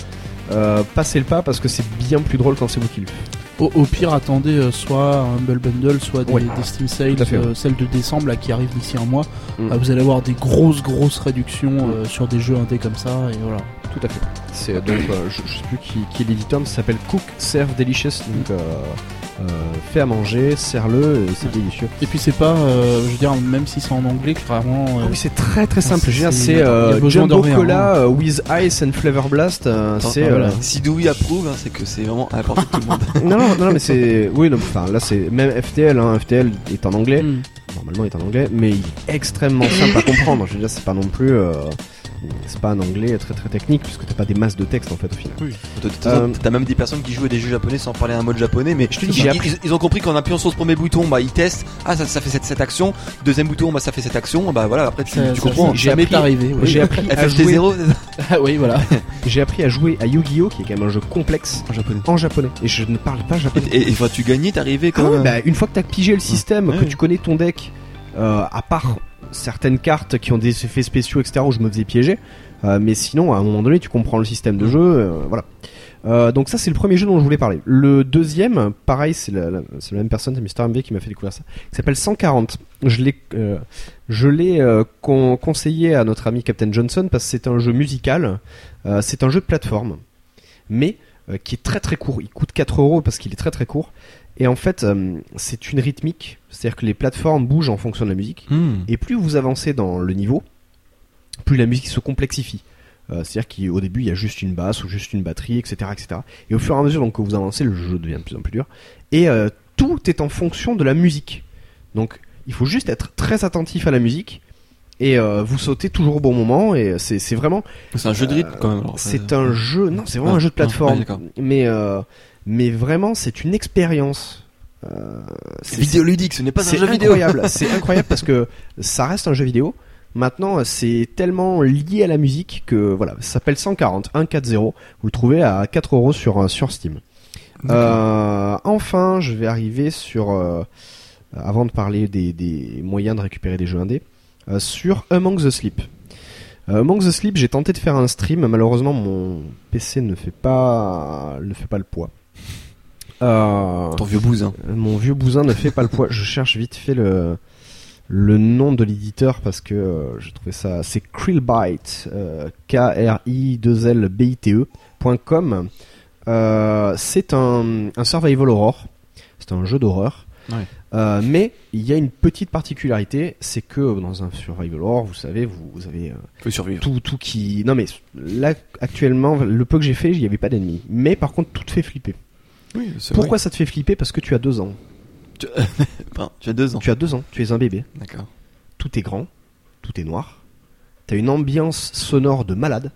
passez le pas parce que c'est bien plus drôle quand c'est vous qui le faites. Au, au pire, attendez euh, soit un Humble Bundle, soit des, Ouais. des Steam Sales, fait, ouais. euh, celle de décembre là, qui arrive d'ici un mois. Mm. Ah, vous allez avoir des grosses grosses réductions euh, sur des jeux indés comme ça. Et voilà. Tout à fait. C'est donc, je, je sais plus qui, qui est l'éditeur, mais ça s'appelle Cook Serve Delicious. Donc, fais à manger, sers-le, et c'est Ouais. délicieux. Et puis c'est pas, euh, je veux dire, même si c'est en anglais, clairement. euh, Ah oui, c'est très très simple. c'est- c'est- c'est euh, Jumbo rien, Cola euh, with Ice and Flavor Blast. euh, c'est euh, voilà. Si Dewey approuve, hein, c'est que c'est vraiment à la portée de tout le monde. non, non, non, mais c'est oui, non, enfin là c'est même FTL. Hein, FTL est en anglais. hmm. Normalement, il est en anglais, mais il est extrêmement simple à comprendre. Je veux dire, c'est pas non plus. C'est pas un anglais très très technique puisque t'as pas des masses de texte en fait au final. Euh, T'as même des personnes qui jouent à des jeux japonais sans parler un mode japonais, mais Je te dis, ils, ont compris qu'en appuyant sur ce premier bouton, bah ils testent. Ah ça, ça fait cette, cette action. Deuxième bouton, bah ça fait cette action. Bah voilà, après tu, Ça, tu ça- comprends. J'ai appris- arrivé. J'ai appris à jouer. 0 Ah oui, voilà. J'ai appris à jouer à Yu-Gi-Oh qui est quand même un jeu complexe en japonais. en japonais et je ne parle pas japonais. Et, et, et, enfin, tu gagnais, t'arrivais Ah quand ouais, même. bah, une fois que t'as pigé le système, Ouais. que tu connais ton deck, à part certaines cartes qui ont des effets spéciaux, etc., où je me faisais piéger, euh, mais sinon, à un moment donné, tu comprends le système de jeu, euh, voilà. Euh, donc ça, c'est le premier jeu dont je voulais parler. Le deuxième, pareil, c'est la, la- c'est la même personne, c'est Mister MV qui m'a fait découvrir ça, qui s'appelle 140. Je l'ai, euh, je l'ai euh, con- conseillé à notre ami Captain Johnson parce que c'est un jeu musical, euh, c'est un jeu de plateforme, mais euh, qui est très très court. Il coûte 4 euros parce qu'il est très très court. Et en fait, euh, c'est une rythmique, c'est-à-dire que les plateformes bougent en fonction de la musique. Hmm. Et plus vous avancez dans le niveau, plus la musique se complexifie. Euh, c'est-à-dire qu'au début, il y a juste une basse ou juste une batterie, etc., etc. Et au fur et à mesure donc, que vous avancez, le jeu devient de plus en plus dur. Et euh, tout est en fonction de la musique. Donc, il faut juste être très attentif à la musique. Et euh, vous sautez toujours au bon moment. Et c'est c'est vraiment C'est un jeu de rythme quand même. alors, c'est euh, un jeu, non, c'est vraiment Ah, un jeu de plateforme. mais, euh, mais vraiment, c'est une expérience. Euh, C'est vidéoludique, ce n'est pas un c'est jeu vidéo. incroyable. c'est incroyable parce que ça reste un jeu vidéo. Maintenant, c'est tellement lié à la musique que voilà, ça s'appelle 140, 140. Vous le trouvez à 4 euros sur, euh, sur Steam. Euh, enfin, je vais arriver sur, euh, avant de parler des, des moyens de récupérer des jeux indés, euh, sur Among the Sleep. Euh, Among the Sleep, j'ai tenté de faire un stream, malheureusement mon PC ne fait pas, ne fait pas le poids. Euh, Ton vieux bousin. mon vieux bousin ne fait pas le poids. Je cherche vite fait le le nom de l'éditeur parce que euh, j'ai trouvé ça. C'est Krillbyte, euh, K R I 2 L B I T E .com. Euh, c'est un, un survival horror. C'est un jeu d'horreur. Ouais. Euh, mais il y a une petite particularité, c'est que dans un survival horror, vous savez, vous, vous avez euh, tout, tout qui. Non mais là actuellement, le peu que j'ai fait, il n'y avait pas d'ennemis. Mais par contre, tout te fait flipper. Oui, Pourquoi ça te fait flipper? Parce que tu as deux ans. Enfin, tu as deux ans. Tu as deux ans, tu es un bébé. D'accord. Tout est grand, tout est noir. T'as une ambiance sonore de malade.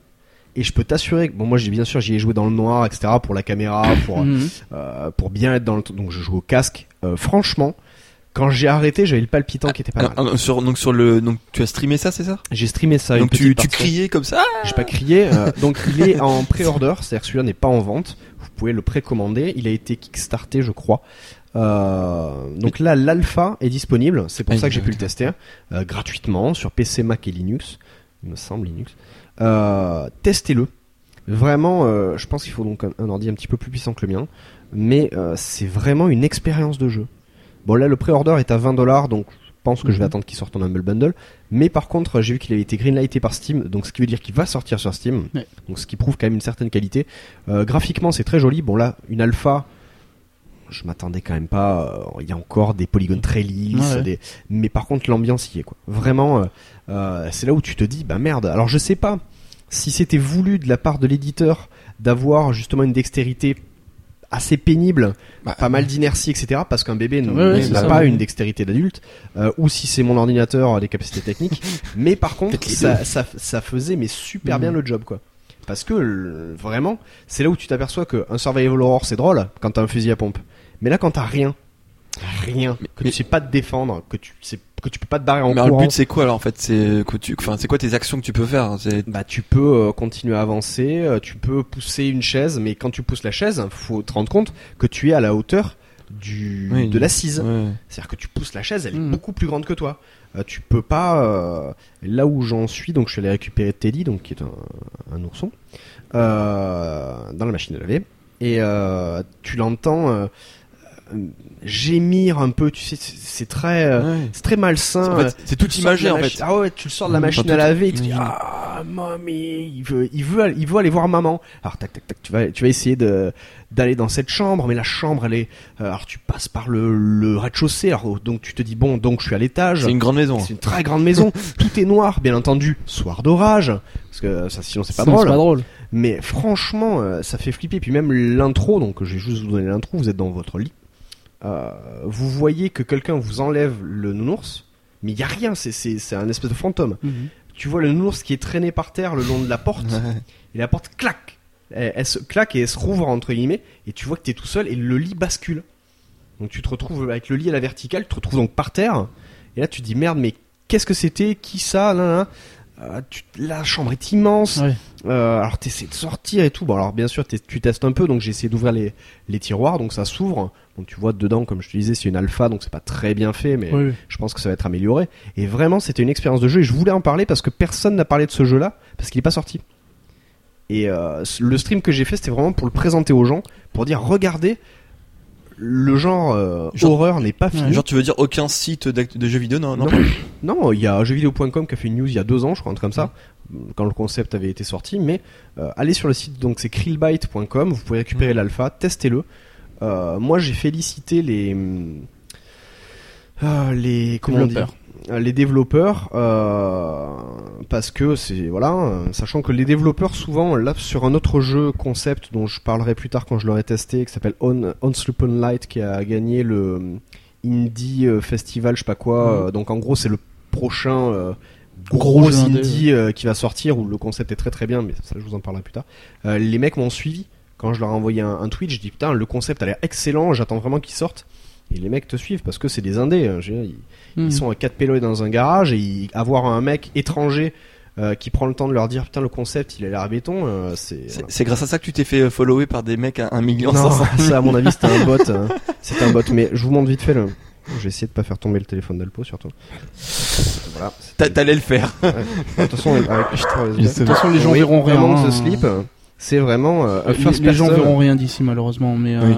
Et je peux t'assurer que, bon, moi, j'ai bien sûr, j'y ai joué dans le noir, etc., pour la caméra, pour, Mhm. euh, pour bien être dans le. Donc, je joue au casque. Euh, franchement, quand j'ai arrêté, j'avais le palpitant qui était pas Ah, mal. ah, sur, donc sur le, donc tu as streamé ça, c'est ça? J'ai streamé ça. une Donc tu, tu criais comme ça? J'ai pas crié. euh, donc il est en pré-order, c'est-à-dire que celui-là n'est pas en vente. Vous pouvez le précommander. Il a été kickstarté, je crois. Euh, donc là, l'alpha est disponible. C'est pour Ah, ça que j'ai pu le tester euh, gratuitement sur PC, Mac et Linux. Il me semble Linux. Euh, Testez-le. Vraiment, euh, je pense qu'il faut donc un, un ordi un petit peu plus puissant que le mien, mais euh, c'est vraiment une expérience de jeu. Bon là, le pré-order est à 20 dollars, donc pense que je vais Mhm. attendre qu'il sorte en Humble Bundle. Mais par contre, j'ai vu qu'il avait été greenlighté par Steam, donc ce qui veut dire qu'il va sortir sur Steam. Ouais. Donc ce qui prouve quand même une certaine qualité. Euh, graphiquement, c'est très joli. Bon là, une alpha, je m'attendais quand même pas. euh, Il y a encore des polygones très lisses, Ouais, ouais. des- mais par contre l'ambiance y est quoi. Vraiment, euh, euh, c'est là où tu te dis, bah merde. Alors je sais pas si c'était voulu de la part de l'éditeur d'avoir justement une dextérité assez pénible, Bah, pas mal d'inertie, etc. Parce qu'un bébé Ouais, ouais, n'a ça, pas ouais. une dextérité d'adulte, euh, ou si c'est mon ordinateur des capacités techniques. mais par contre, ça, ça, ça faisait mais super bien le job quoi. Parce que le- vraiment, c'est là où tu t'aperçois qu'un survival horror c'est drôle quand t'as un fusil à pompe. Mais là quand t'as rien, rien, que mais- tu sais pas te défendre, que tu sais que tu peux pas te barrer en Mais alors, le but c'est quoi alors en fait? C'est que tu, enfin c'est quoi tes actions que tu peux faire? C'est bah tu peux euh, continuer à avancer, euh, tu peux pousser une chaise, mais quand tu pousses la chaise, faut te rendre compte que tu es à la hauteur du Oui, de l'assise. Ouais. C'est-à-dire que tu pousses la chaise, elle est Mhm. beaucoup plus grande que toi. Euh, tu peux pas. euh, là où j'en suis, donc je suis allé récupérer Teddy, donc qui est un, un ourson, euh, dans la machine à laver, et euh, tu l'entends gémir un peu. Tu sais, c'est très, euh, Ouais. c'est très malsain. En fait, c'est tout imagé en fait. Ah ouais, tu le sors de la Mmh. machine à laver et tu dis Mmh. ah mamie, il veut, il veut, il veut aller voir maman. Alors tac tac tac, tu vas, tu vas essayer de d'aller dans cette chambre, mais la chambre elle est, euh, alors tu passes par le, le rez-de-chaussée, alors donc tu te dis bon donc je suis à l'étage. C'est une grande maison. C'est une très grande maison, tout est noir, bien entendu. Soir d'orage, parce que ça sinon c'est pas drôle. C'est pas drôle. Mais franchement, euh, ça fait flipper. Puis même l'intro, donc je vais juste vous donner l'intro. Vous êtes dans votre lit, vous voyez que quelqu'un vous enlève le nounours, mais il y a rien. C'est c'est c'est un espèce de fantôme. Mhm. Tu vois le nounours qui est traîné par terre le long de la porte, et la porte claque. Elle, elle se claque et elle se rouvre entre guillemets, et tu vois que t'es tout seul et le lit bascule. Donc tu te retrouves avec le lit à la verticale, tu te retrouves donc par terre, et là tu te dis merde, mais qu'est-ce que c'était? Qui ça? Là, là Euh, tu- La chambre est immense. Ouais. Euh, alors t'essaies de sortir et tout. Bon alors bien sûr tu testes un peu, donc j'ai essayé d'ouvrir les, les tiroirs, donc ça s'ouvre. Donc tu vois dedans, comme je te disais, c'est une alpha, donc c'est pas très bien fait, mais oui. je pense que ça va être amélioré. Et vraiment, c'était une expérience de jeu et je voulais en parler parce que personne n'a parlé de ce jeu-là parce qu'il est pas sorti. Et euh, le stream que j'ai fait, c'était vraiment pour le présenter aux gens, pour dire regardez, le genre, euh, Genre- horreur n'est pas fini. Genre tu veux dire aucun site de jeux vidéo non non. Non. Il y a jeuxvideo.com qui a fait une news il y a deux ans, je crois, un truc comme ça, quand le concept avait été sorti. Mais euh, allez sur le site, donc c'est krillbyte.com, vous pouvez récupérer Mhm. l'alpha, testez-le. Euh, moi, j'ai félicité les les comment on dit les développeurs euh, parce que c'est voilà euh, sachant que les développeurs souvent là sur un autre jeu concept dont je parlerai plus tard quand je l'aurai testé qui s'appelle On Unslopen Light qui a gagné le hum, Indie euh, Festival je sais pas quoi euh, donc en gros c'est le prochain euh, Gros indie euh, qui va sortir où le concept est très très bien mais ça je vous en parlerai plus tard. Euh, les mecs m'ont suivi. Quand je leur ai envoyé un, un tweet je dis putain le concept a l'air excellent j'attends vraiment qu'il sorte et les mecs te suivent parce que c'est des indés hein, ils, ils sont à 4 pélos dans un garage et ils- avoir un mec étranger euh, qui prend le temps de leur dire putain le concept il a l'air béton euh, c'est C'est voilà. grâce à ça que tu t'es fait euh, follower par des mecs à 1 million non 500. ça à mon avis c'était un bot hein. c'était un bot mais je vous montre vite fait le je vais essayer de pas faire tomber le téléphone d'Alpo surtout voilà T'a- T'allais le faire. de toute façon avec je te- De toute façon, les gens Oui, verront rien. The hein. Sleep euh, c'est vraiment euh, Les, les gens verront rien d'ici malheureusement, mais Oui.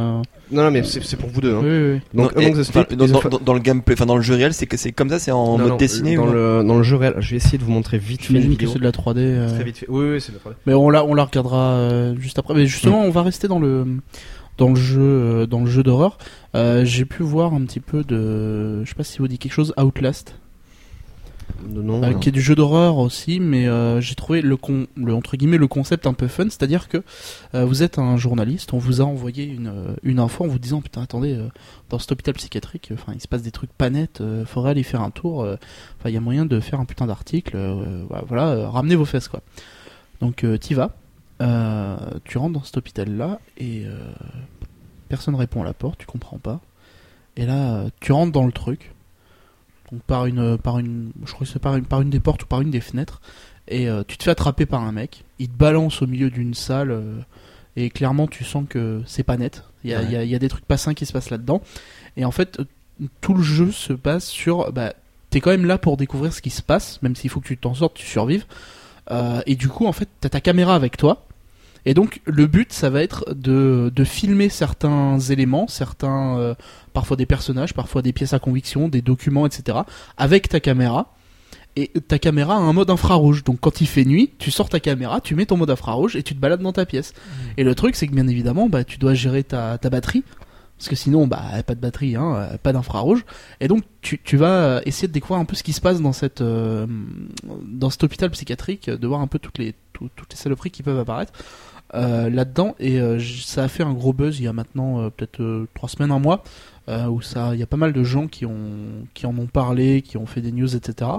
Non non mais c'est pour vous deux hein. oui, oui, oui. donc Non, Among et- the Sleep dans, le gameplay, enfin dans le jeu réel, c'est que c'est comme ça, c'est en Non, mode non, dessiné dans ou le dans le jeu réel je vais essayer de vous montrer vite fait c'est de la 3D. euh, très vite fait oui oui c'est de la 3D. Mais on la, on la regardera euh, juste après. Mais justement, on va rester dans le dans le jeu euh, dans le jeu d'horreur. Euh, J'ai pu voir un petit peu de, je sais pas si vous dit quelque chose, Outlast, non, euh, non. qui est du jeu d'horreur aussi, mais euh, j'ai trouvé le, con, le entre guillemets le concept un peu fun, c'est-à-dire que euh, vous êtes un journaliste, on vous a envoyé une euh, une info en vous disant putain attendez euh, dans cet hôpital psychiatrique, enfin il se passe des trucs pas nets, euh, faudrait aller faire un tour, euh, enfin il y a moyen de faire un putain d'article, euh, voilà, euh, ramenez vos fesses quoi. Donc euh, t'y vas, euh, tu rentres dans cet hôpital là et euh, personne répond à la porte, tu comprends pas. Et là, euh, tu rentres dans le truc, donc par une, par une, je crois que c'est par une, par une des portes ou par une des fenêtres, et euh, tu te fais attraper par un mec. Il te balance au milieu d'une salle, euh, et clairement tu sens que c'est pas net. Il y a, Ouais. il y a- il y a des trucs pas sains qui se passent là-dedans. Et en fait, euh, tout le jeu se passe sur, bah, t'es quand même là pour découvrir ce qui se passe, même s'il faut que tu t'en sortes, tu survives. Euh, et du coup, en fait, t'as ta caméra avec toi. Et donc le but, ça va être de, de filmer certains éléments, certains, euh, parfois des personnages, parfois des pièces à conviction, des documents, etc. avec ta caméra. Et ta caméra a un mode infrarouge. Donc quand il fait nuit, tu sors ta caméra, tu mets ton mode infrarouge et tu te balades dans ta pièce. Et le truc, c'est que bien évidemment, bah, tu dois gérer ta, ta batterie. Parce que sinon, bah, pas de batterie, hein, euh, pas d'infrarouge. Et donc, tu, tu vas euh, essayer de découvrir un peu ce qui se passe dans cette, euh, dans cet hôpital psychiatrique, de voir un peu toutes les, tout- toutes les saloperies qui peuvent apparaître euh, là-dedans. Et euh, ça a fait un gros buzz il y a maintenant euh, peut-être euh, trois semaines, un mois, euh, où ça, il y a pas mal de gens qui ont, qui en ont parlé, qui ont fait des news, etc.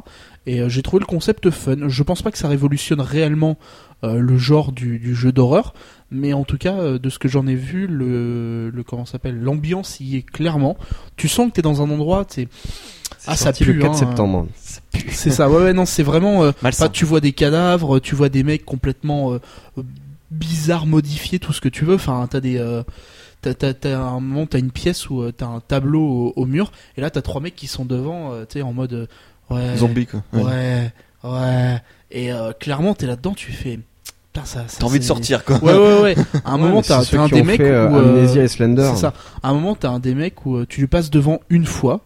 Et euh, j'ai trouvé le concept fun. Je pense pas que ça révolutionne réellement euh, le genre du, du jeu d'horreur, mais en tout cas, euh, de ce que j'en ai vu, le, le comment s'appelle, l'ambiance y est clairement. Tu sens que t'es dans un endroit, t'es, C'est Ah, ça pue, le 4 hein. septembre. c'est ça. Ouais, ouais, non, c'est vraiment. euh, tu vois des cadavres, tu vois des mecs complètement euh, bizarres, modifiés, tout ce que tu veux. Enfin, t'as des. Euh, t'as, t'as, t'as un moment, t'as une pièce où euh, t'as un tableau au, au mur, et là t'as trois mecs qui sont devant, euh, tu sais, en mode. euh, ouais. Zombie quoi. Ouais. Ouais, ouais. Et euh, clairement, t'es là-dedans, tu fais. Putain, ça. ça T'as envie de c'est- sortir quoi. Ouais, ouais, ouais. À un Ouais, moment, t'as, un des mecs où. euh, Amnesia et Slender. c'est ça. À un moment, t'as un des mecs où tu lui passes devant une fois,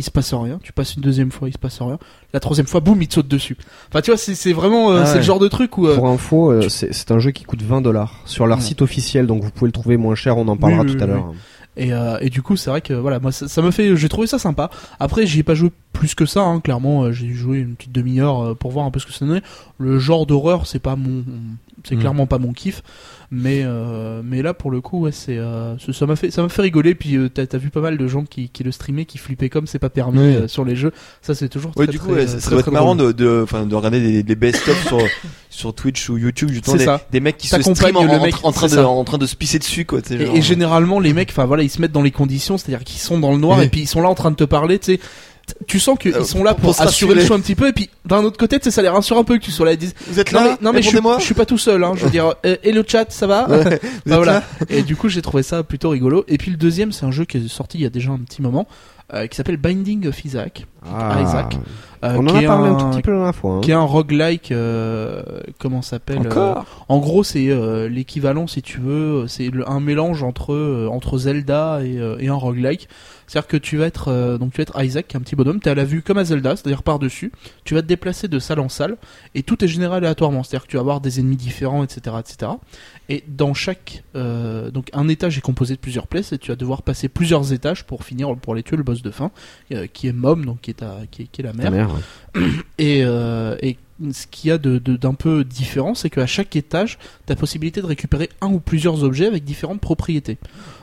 il se passe rien. Tu passes une deuxième fois, il se passe rien. La troisième fois, boum, il te saute dessus. Enfin, tu vois, c'est, vraiment, euh, Ah c'est le genre de truc où. euh, Pour info, euh, c'est c'est un jeu qui coûte 20 dollars sur leur Ouais. site officiel, donc vous pouvez le trouver moins cher. On en parlera Oui, oui, tout à oui, l'heure. Et, euh, et du coup, c'est vrai que voilà, moi, ça, ça me fait, j'ai trouvé ça sympa. Après, j'y ai pas joué plus que ça. Hein, clairement, euh, j'ai joué une petite demi-heure euh, pour voir un peu ce que ça donnait. Le genre d'horreur, c'est pas mon, c'est Mm. clairement pas mon kiff. Mais euh, mais là, pour le coup, ouais, c'est, euh, ça m'a fait, ça m'a fait rigoler. Puis t'as, t'as vu pas mal de gens qui, qui le streamaient, qui flippaient comme c'est pas permis Oui. sur les jeux. Ça, c'est toujours Ouais, très, du coup, très, ouais, ça, très marrant drôle. de, de, enfin, de regarder des, des best-of sur, sur Twitch ou YouTube, justement, C'est des, ça. des mecs qui se streament en, train de, ça. en train de se pisser dessus, quoi, Et, et généralement, les mecs, enfin voilà, ils se mettent dans les conditions, c'est-à-dire qu'ils sont dans le noir Oui. et puis ils sont là en train de te parler, tu sais. Tu sens qu'ils Euh, sont là pour- pour, assurer le show un petit peu et puis d'un autre côté, ça les rassure un peu que tu sois là. Ils disent, Vous êtes non là? mais, non mais je, suis, Répondez-moi. je suis pas tout seul, hein. Je veux dire, euh, et le chat, ça va? Ouais, Bah voilà. là Et du coup, j'ai trouvé ça plutôt rigolo. Et puis le deuxième, c'est un jeu qui est sorti il y a déjà un petit moment, euh, qui s'appelle Binding of Isaac. Ah, Isaac. Euh, On en qui a est parlé un un- tout petit peu la dernière fois. hein. Qui est un roguelike, euh, comment s'appelle euh, Encore? En gros, c'est euh, l'équivalent, si tu veux, c'est un mélange entre euh, entre Zelda et, euh, et un roguelike. C'est-à-dire que tu vas être euh, donc tu vas être Isaac, qui est un petit bonhomme. T'es à la vue comme à Zelda, c'est-à-dire par dessus. Tu vas te déplacer de salle en salle et tout est généré aléatoirement. C'est-à-dire que tu vas avoir des ennemis différents, etc., etc. Et dans chaque euh, donc un étage est composé de plusieurs places et tu vas devoir passer plusieurs étages pour finir pour aller tuer le boss de fin, euh, qui est Mom, donc qui est ta, qui est, qui est la mère. euh, et ce qu'il y a d'un peu différent, c'est qu'à chaque étage, tu as possibilité de récupérer un ou plusieurs objets avec différentes propriétés.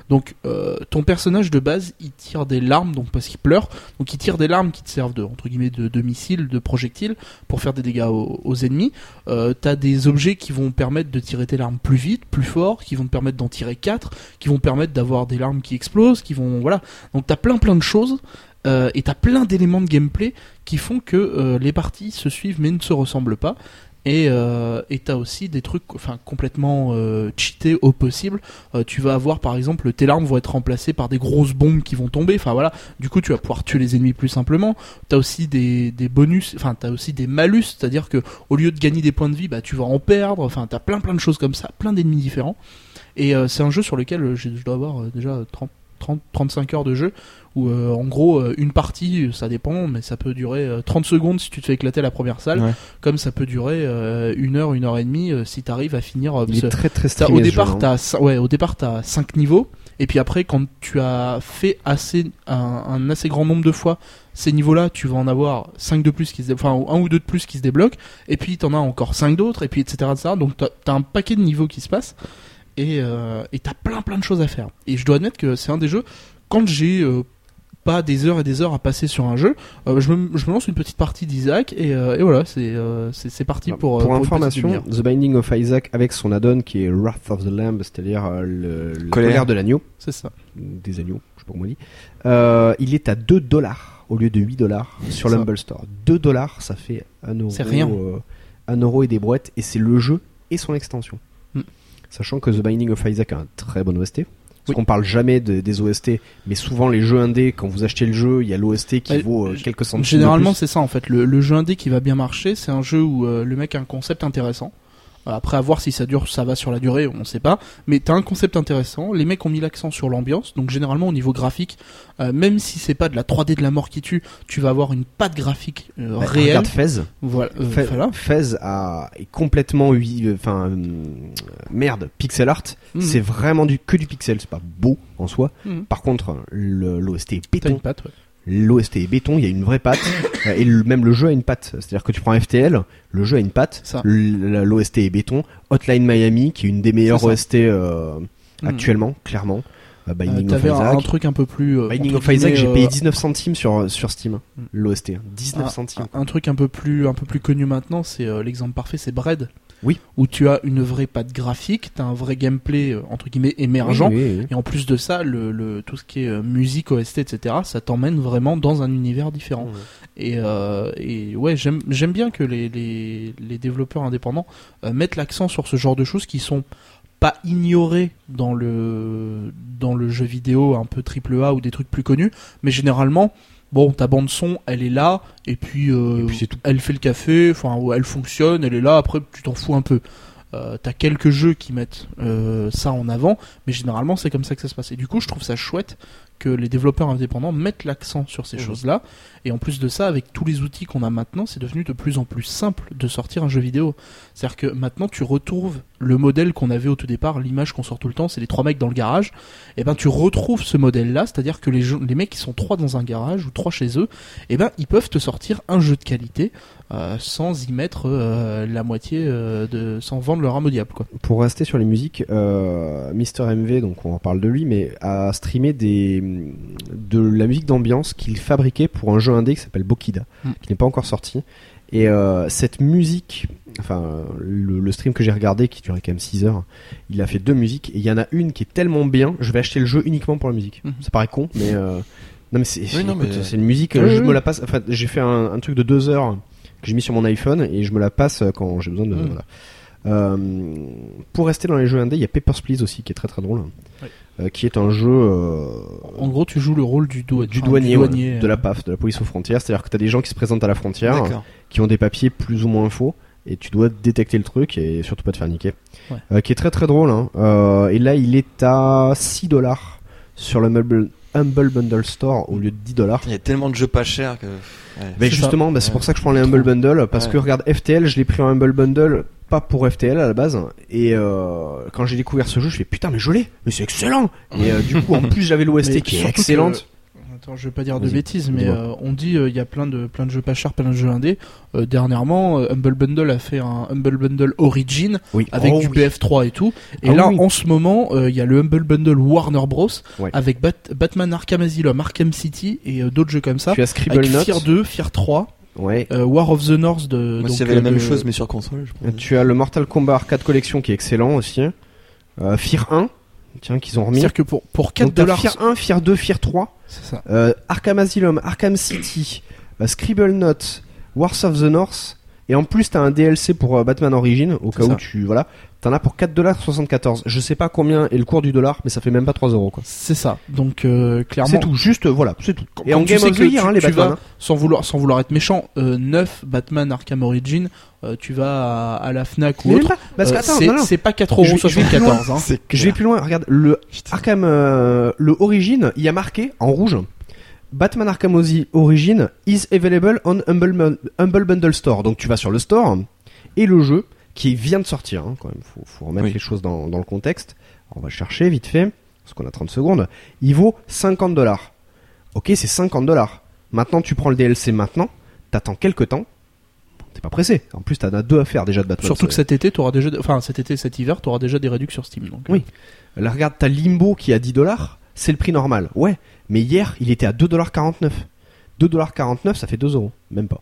Donc, euh, ton personnage de base, il tire des larmes, donc parce qu'il pleure, donc il tire des larmes qui te servent de entre guillemets de, missiles, de projectiles pour faire des dégâts aux, ennemis. Euh, t'as des objets qui vont permettre de tirer tes larmes plus vite, plus fort, qui vont te permettre d'en tirer quatre, qui vont permettre d'avoir des larmes qui explosent, qui vont voilà. Donc t'as plein plein de choses euh, et t'as plein d'éléments de gameplay qui font que euh, les parties se suivent mais ne se ressemblent pas. Et euh, t'as aussi des trucs complètement euh, cheatés au possible. Tu vas avoir par exemple tes larmes vont être remplacées par des grosses bombes qui vont tomber. Enfin voilà, du coup tu vas pouvoir tuer les ennemis plus simplement. T'as aussi des, bonus, enfin t'as aussi des malus, c'est-à-dire que au lieu de gagner des points de vie, bah tu vas en perdre. Enfin t'as plein plein de choses comme ça, plein d'ennemis différents. Et c'est un jeu sur lequel je dois avoir déjà 30, 30, 35 heures de jeu où euh, en gros euh, une partie euh, ça dépend mais ça peut durer euh, 30 secondes si tu te fais éclater la première salle Ouais. comme ça peut durer euh, une heure une heure et demie euh, si t'arrives à finir euh, Il est très très streamé. au départ jeu, hein. ouais au départ t'as 5 niveaux et puis après quand tu as fait assez un, un assez grand nombre de fois ces niveaux là tu vas en avoir 5 de plus qui se enfin un ou deux de plus qui se débloquent et puis t'en as encore 5 d'autres et puis etc etc donc t'as as un paquet de niveaux qui se passent et euh, et t'as plein plein de choses à faire et je dois admettre que c'est un des jeux quand j'ai euh, pas des heures et des heures à passer sur un jeu, euh, je, me, je me lance une petite partie d'Isaac et, euh, et voilà, c'est euh, parti pour, Pour petite information. The Binding of Isaac avec son add-on qui est Wrath of the Lamb, c'est-à-dire euh, le, le Colère. colère de l'agneau, c'est ça. des agneaux, je sais pas comment on dit. Euh, il est à 2 dollars au lieu de 8 dollars sur l'Humble Store. 2 dollars, ça fait 1 euro. C'est rien. euh, 1 euro et des brouettes, et c'est le jeu et son extension. Sachant que The Binding of Isaac a un très bon OST. Parce Oui. qu'on parle jamais de- des OST, mais souvent les jeux indés, quand vous achetez le jeu, il y a l'OST qui Ouais, vaut euh, quelques centimes. Généralement, c'est ça en fait. Le, le jeu indé qui va bien marcher, c'est un jeu où euh, le mec a un concept intéressant, Après, à voir si ça dure, ça va sur la durée, on sait pas. Mais t'as un concept intéressant. Les mecs ont mis l'accent sur l'ambiance. Donc généralement au niveau graphique, euh, même si c'est pas de la 3D de la mort qui tue, tu vas avoir une patte graphique euh, Bah, réelle. Regarde Fez. Voilà. euh, Fez, voilà. Fez a, est complètement, enfin, merde, pixel art. Mhm. C'est vraiment du, que du pixel. C'est pas beau en soi. Mhm. Par contre, l'OST est béton. patte. ouais. L'OST est béton. Il y a une vraie patte. Euh, et le- même le jeu a une patte. C'est-à-dire que tu prends FTL, le jeu a une patte. L'OST est béton. Hotline Miami, qui est une des meilleures. OST euh, Mhm. actuellement, clairement. Euh, Euh, Binding of T'avais un, un Isaac. truc un peu plus. euh, Binding of Isaac, j'ai payé euh, 19 centimes sur, sur Steam. Mm. L'OST. 19 un, centimes. un- un truc un peu plus un peu plus connu maintenant, c'est euh, l'exemple parfait, c'est Bread. Oui. Où tu as une vraie patte graphique, t'as un vrai gameplay euh, entre guillemets émergent. Oui, oui, oui. Et en plus de ça, le, le- tout ce qui est euh, musique, OST, etc., ça t'emmène vraiment dans un univers différent. Et, euh, et ouais, j'aime bien que les, les, les développeurs indépendants mettent l'accent sur ce genre de choses qui sont pas ignorées dans le dans le jeu vidéo un peu triple A ou des trucs plus connus, mais généralement, bon, ta bande son, elle est là, et puis, euh, Et puis c'est tout. elle fait le café, enfin, elle fonctionne, elle est là. Après, tu t'en fous un peu. Euh, T'as quelques jeux qui mettent euh, ça en avant, mais généralement c'est comme ça que ça se passe. Et du coup, je trouve ça chouette que les développeurs indépendants mettent l'accent sur ces Mhm. choses-là. Et en plus de ça, avec tous les outils qu'on a maintenant, c'est devenu de plus en plus simple de sortir un jeu vidéo. C'est-à-dire que maintenant, tu retrouves le modèle qu'on avait au tout départ, l'image qu'on sort tout le temps, c'est les trois mecs dans le garage. Et ben, tu retrouves ce modèle-là, c'est-à-dire que les, jeux- les mecs qui sont trois dans un garage ou trois chez eux, et ben, ils peuvent te sortir un jeu de qualité euh, sans y mettre euh, la moitié euh, de, sans vendre leur âme au diable, quoi. Pour rester sur les musiques, euh, Mister MV, donc on en parle de lui, mais a streamé des, de la musique d'ambiance qu'il fabriquait pour un jeu indé qui s'appelle Bokida, Mm. qui n'est pas encore sorti. Et euh, cette musique, enfin le, le stream que j'ai regardé, qui durait quand même 6 heures, il a fait deux musiques, et il y en a une qui est tellement bien, je vais acheter le jeu uniquement pour la musique. Mhm. Ça paraît con, mais... euh, non mais c'est Oui, mais- une musique, Oui, je oui. me la passe, enfin j'ai fait un, un truc de deux heures que j'ai mis sur mon iPhone et je me la passe quand j'ai besoin de... Mm. voilà. Euh, pour rester dans les jeux indés, il y a Papers, Please aussi qui est très très drôle, Oui. Euh, qui est un jeu euh, En gros, tu joues le rôle du, dou- du enfin, douanier, ouais, de euh, la PAF, de la police aux frontières. C'est-à-dire que tu as des gens qui se présentent à la frontière, qui ont des papiers plus ou moins faux, et tu dois détecter le truc et surtout pas te faire niquer. Ouais. Euh, qui est très très drôle. Hein. Euh, et là, il est à 6 dollars sur le Humble, Humble Bundle Store au lieu de 10 dollars. Il y a tellement de jeux pas chers que. ouais. Mais justement, bah, c'est Ouais. pour ça que je prends les Humble Bundle parce Ouais. que regarde FTL, je l'ai pris en Humble Bundle pas pour FTL à la base et euh, quand j'ai découvert ce jeu, je fais putain mais je l'ai, mais c'est excellent. Et euh, du coup, en plus j'avais l'OST qui est excellente. Attends, je vais pas dire de bêtises, mais euh, on dit euh, il y a plein de plein de jeux pas chers, plein de jeux indés. Euh, dernièrement, euh, Humble Bundle a fait un Humble Bundle Origin Oui, avec Oh du oui. BF3 et tout. Et Ah là, oui. en ce moment, euh, il y a le Humble Bundle Warner Bros Ouais. avec Bat- Batman Arkham Asylum, Arkham City et euh, d'autres jeux comme ça. Tu as Scribble Avec Notes. Fear 2, Fear 3, Ouais. euh, War of the North de. Moi, donc, avait la même de- chose, mais sur console. je pense. Tu as le Mortal Kombat Arcade Collection qui est excellent aussi. Euh, Fear 1, tiens, qu'ils ont remis. C'est-à-dire que pour pour 4 Donc dollars, Fear 1, Fear 2, Fear 3, c'est ça. euh, Arkham Asylum, Arkham City, euh, Scribble Notes, Wars of the North, et en plus t'as un DLC pour euh, Batman Origin, au cas ça. où tu... Voilà. T'en as pour 4,74$. Je sais pas combien est le cours du dollar, mais ça fait même pas 3 euros quoi. C'est ça. Donc euh, clairement, C'est tout, juste, euh, voilà, c'est tout. Et en Game of the Year, hein, les tu Batman. vas- hein. sans vouloir sans vouloir être méchant, euh, 9 Batman Arkham Origin, euh, tu vas à, à la Fnac ou Mais autre. pas, parce que euh, attends, c'est non, non. c'est pas Je vais- je vais plus loin. 4,74€. Hein. Je vais plus loin, regarde, le Arkham, euh, le Origin, il y a marqué en rouge. Batman Arkham Origin is available on Humble, Bundle Store. Donc tu vas sur le store et le jeu qui vient de sortir. Hein, quand même, faut, faut remettre Oui. les choses dans, dans le contexte. On va chercher vite fait parce qu'on a 30 secondes. Il vaut 50 dollars. Ok, c'est 50 dollars. Maintenant, tu prends le DLC maintenant. T'attends quelques temps. T'es pas pressé. En plus, t'en as deux à faire déjà de Batman. Surtout que cet été, t'auras déjà, enfin cet été, cet hiver, t'auras déjà des réductions sur Steam. Donc, Oui. Là, regarde, t'as Limbo qui est à 10 dollars, c'est le prix normal. Ouais, mais hier, il était à 2,49$. 2,49$, ça fait 2 euros. Même pas.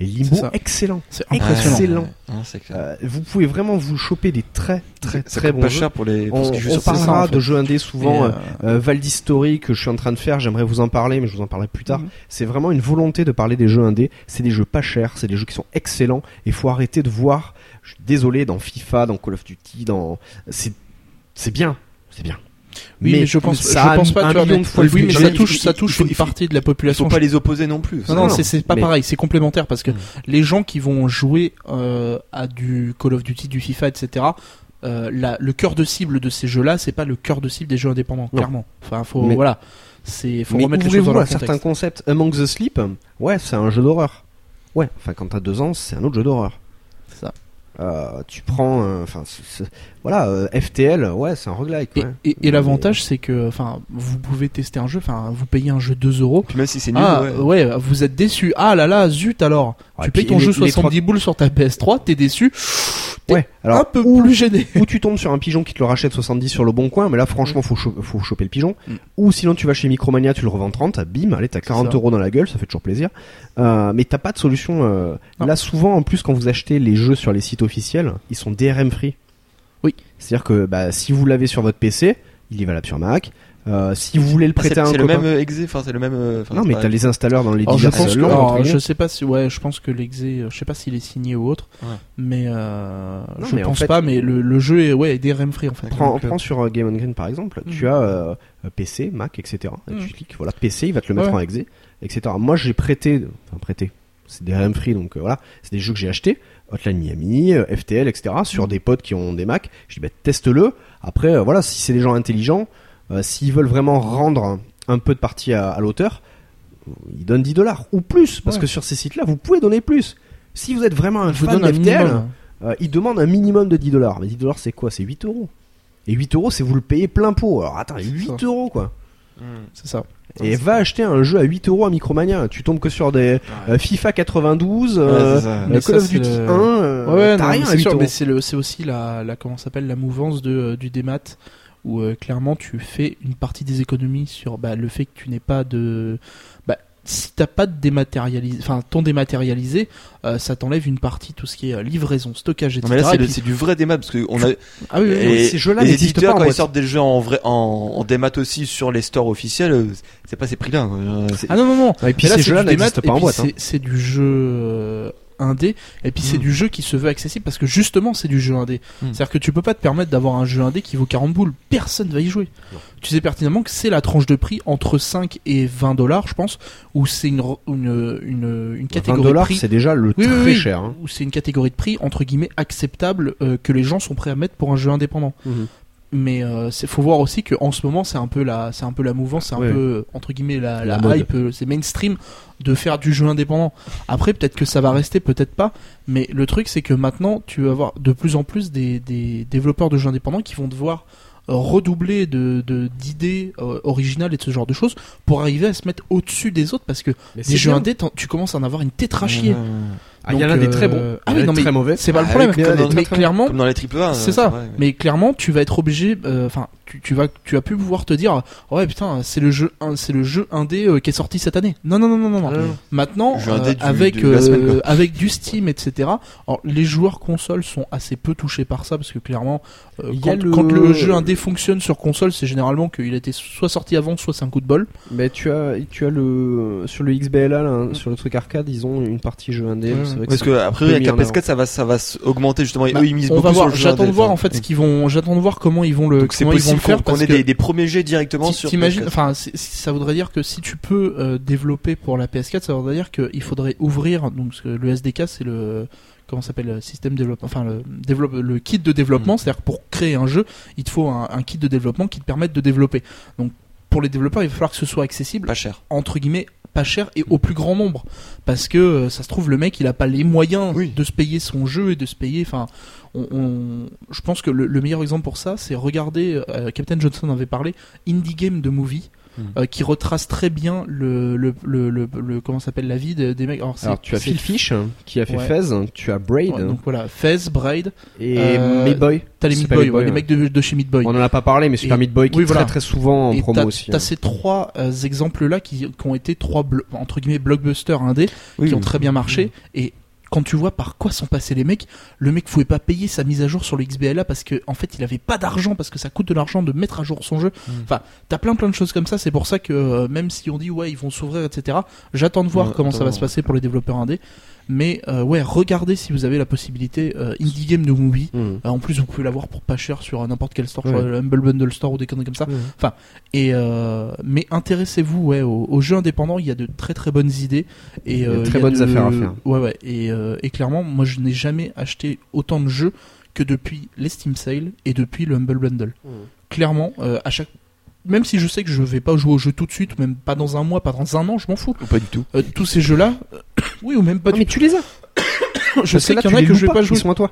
Et Limbo, excellent. C'est impressionnant. Excellent. ouais, ouais, c'est clair. Euh, vous pouvez vraiment vous choper des très, très, très bons pas jeux. cher pour les. On, Pour on ça, parlera en fait. de jeux indés souvent. Euh, euh, Valdistory que je suis en train de faire, j'aimerais vous en parler, mais je vous en parlerai plus tard. Mhm. C'est vraiment une volonté de parler des jeux indés. C'est des jeux pas chers, c'est des jeux qui sont excellents. Il faut arrêter de voir. Je suis désolé, dans FIFA, dans Call of Duty, dans c'est c'est bien, c'est bien. Oui, mais, je pense, ça je pense pas, vois, million de fois oui, mais ça touche, ça touche une partie de la population. faut pas les opposer non plus. Non, non, Non, c'est pas mais- pareil, c'est complémentaire parce que Mm. les gens qui vont jouer euh, à du Call of Duty, du FIFA, etc. euh, la- le cœur de cible de ces jeux-là, c'est pas le cœur de cible des jeux indépendants, Non. clairement. Enfin, faut Mais- voilà, c'est faut remettre les choses dans leur à certains contexte. concepts. Among the Sleep, ouais, c'est un jeu d'horreur. Ouais, enfin quand t'as deux ans, c'est un autre jeu d'horreur. Ça. Euh, tu prends, enfin, voilà, euh, FTL, ouais, c'est un roguelike. Et, ouais. et- et l'avantage, c'est que, enfin, vous pouvez tester un jeu, enfin, vous payez un jeu 2 euros. Puis même si c'est nul, Ah ouais. ouais. vous êtes déçu. Ah là là, zut alors. Ouais, tu payes ton les- jeu les 70 boules sur ta PS3, t'es déçu. t'es Ouais, alors un peu ou, plus gêné. ou tu tombes sur un pigeon qui te le rachète 70 sur le bon coin, mais là franchement faut, cho- faut choper le pigeon. Mm. Ou sinon tu vas chez Micromania, tu le revends 30, bim, allez t'as 40 ça. euros dans la gueule, ça fait toujours plaisir. Euh, mais t'as pas de solution. euh. Là souvent en plus quand vous achetez les jeux sur les sites officiels, ils sont DRM free. C'est-à-dire que bah, si vous l'avez sur votre PC, il est valable sur Mac. Euh, si vous voulez le Ah, prêter à un c'est le copain, même euh, exe, enfin c'est le même. euh, non mais t'as les installeurs dans les Alors, je diverses pense que, langues, alors, je sais pas si, ouais, je pense que l'exé, je sais pas s'il est signé ou autre, Ouais. mais euh, Non, je mais en pense fait- pas, mais le, le jeu est, ouais, est DRM free en fait. Prends, prends sur Game on Green par exemple, tu Mhm. as euh, PC, Mac, etc. Et. Tu cliques, voilà, PC, il va te le mettre Ouais. en exe, etc. Moi j'ai prêté, enfin prêté, c'est des RM free donc euh, voilà, c'est des jeux que j'ai achetés, Hotline Miami, euh, FTL, etc. sur des potes qui ont des Mac. Je dis bah teste-le. Après euh, voilà, si c'est des gens intelligents, euh, s'ils veulent vraiment rendre un peu de partie à, à l'auteur, ils donnent 10 dollars ou plus parce Ouais. que sur ces sites-là vous pouvez donner plus. Si vous êtes vraiment un vous fan d'FTL, minimum. euh, il demande un minimum de 10 dollars. Mais 10 dollars, c'est quoi? C'est 8 euros. Et 8 euros, c'est vous le payez plein pot. Alors attends, 8 ça. euros quoi. Hmm. C'est ça. Et va acheter un jeu à 8 euros à Micromania. Tu tombes que sur des euh, FIFA 92, Ouais, euh, Call of c'est Duty le- 1. euh, Ouais, t'as rien à c'est 8 sûr, euros. mais c'est le, c'est aussi la, la comment s'appelle la mouvance de euh, du démat où euh, clairement tu fais une partie des économies sur bah, le fait que tu n'aies pas de si t'as pas de dématérialisé, enfin ton dématérialisé, euh, ça t'enlève une partie tout ce qui est euh, livraison, stockage, etc. Non mais là c'est Et le- puis- c'est du vrai démat parce que on a ah oui, oui, oui. et ces jeux-là les éditeurs pas en quand ils sortent des jeux en vrai en, en démat aussi sur les stores officiels, euh, c'est pas ces prix-là. c'est- Ah non non non. Et puis là, ces c'est jeux-là n'existent pas en boîte. hein. c'est- du jeu indé, et puis c'est Mm. du jeu qui se veut accessible parce que justement c'est du jeu indé. Mm. C'est-à-dire que tu peux pas te permettre d'avoir un jeu indé qui vaut 40 boules. Personne va y jouer. Tu sais pertinemment que c'est la tranche de prix entre 5 et 20 dollars, je pense, où c'est une, une, une, une 20 catégorie de dollars, prix. c'est déjà le Oui, très oui, cher. hein. Où c'est une catégorie de prix entre guillemets acceptable euh, que les gens sont prêts à mettre pour un jeu indépendant. Mhm. Mais euh, c'est faut voir aussi que en ce moment c'est un peu la c'est un peu la mouvance, c'est un Ouais. peu euh, entre guillemets la, La la, mode. hype, euh, c'est mainstream de faire du jeu indépendant. Après peut-être que ça va rester, peut-être pas. Mais le truc c'est que maintenant tu vas avoir de plus en plus des, des développeurs de jeux indépendants qui vont devoir euh, redoubler de d'idées euh, originales et de ce genre de choses pour arriver à se mettre au-dessus des autres parce que Mais des jeux indés tu commences à en avoir une tête à chier. Ah, il y en a des très bons. euh, y ah oui, non, mais très mauvais. C'est pas le Ah problème. oui, comme dans- mais clairement, Comme dans les triple A. c'est ça. mais clairement, tu vas être obligé. euh, Enfin, tu, tu vas, tu vas plus pouvoir te dire, ouais putain, c'est le jeu, un- c'est le jeu indé euh, qui est sorti cette année. Non, non, non, non, non. non. Ah. Maintenant, euh, avec euh, avec du Steam, etc. Alors, les joueurs consoles sont assez peu touchés par ça parce que clairement, euh, quand, le- quand le jeu indé fonctionne sur console, c'est généralement qu'il a été soit sorti avant, soit c'est un coup de bol. Mais tu as, tu as le sur le XBLA, là, hein, sur le truc arcade, ils ont une partie jeu indé. Vrai que Parce que après avec la en PS4 ça va ça va augmenter justement. Et Bah, eux ils misent on beaucoup va voir. sur le jeu J'attends de voir en fait ce qu'ils vont. J'attends de voir comment ils vont le. Donc c'est comment ils vont le possible qu'on faire qu'on parce ait des, des premiers jets directement sur. T'imagines, PS4. enfin, ça voudrait dire que si tu peux euh, développer pour la PS4, ça voudrait dire qu'il faudrait ouvrir donc le SDK c'est le comment s'appelle le système développement, enfin le développe le kit de développement, Mm. c'est-à-dire que pour créer un jeu, il te faut un, un kit de développement qui te permette de développer. Donc pour les développeurs, il va falloir que ce soit accessible Pas cher. entre guillemets pas cher et au plus grand nombre parce que euh, ça se trouve le mec il a pas les moyens Oui. de se payer son jeu et de se payer enfin on, on- je pense que le, le meilleur exemple pour ça c'est regarder euh, Captain Johnson avait parlé Indie Game de Movie Euh, qui retrace très bien le le, le, le, le- comment s'appelle la vie de- des mecs alors, tu as Phil Fish hein, qui a fait Ouais. Fez, tu as Braid ouais, donc voilà Fez Braid et euh, Meat Boy. t'as les Meat Boy, Meat Boy, les mecs de, de chez Meat Boy On en a pas parlé, mais Super Meat Boy qui oui, est voilà. très très souvent en et promo aussi. t'as hein. ces trois euh, exemples là qui, qui ont été trois entre guillemets blockbusters indés Oui, qui ont très bien marché et quand tu vois par quoi sont passés les mecs, le mec pouvait pas payer sa mise à jour sur le XBLA parce que en fait il avait pas d'argent parce que ça coûte de l'argent de mettre à jour son jeu. Mm. Enfin, t'as plein plein de choses comme ça. C'est pour ça que euh, même si on dit ouais ils vont s'ouvrir etc. J'attends de voir Ouais, comment ça va se passer pour les développeurs indés. Mais euh, ouais, regardez si vous avez la possibilité euh, Indie Game No Movie. Mmh. Euh, en plus, vous pouvez l'avoir pour pas cher sur euh, n'importe quel store, Ouais. sur le Humble Bundle Store ou des conneries comme ça. Ouais. Et euh, mais intéressez-vous ouais aux, aux jeux indépendants. Il y a de très très bonnes idées et Il y a de euh, très il bonnes de- affaires à faire. Ouais ouais. Et, euh, et clairement, moi je n'ai jamais acheté autant de jeux que depuis les Steam Sale et depuis le Humble Bundle. Clairement, euh, à chaque même si je sais que je vais pas jouer au jeu tout de suite, même pas dans un mois, pas dans un an, je m'en fous. Ou pas du tout. Euh, tous ces jeux-là, euh, oui ou même pas Ah, du mais tu les as. Je Parce sais qu'il y tu en a que je vais pas jouer. Ils sont à toi.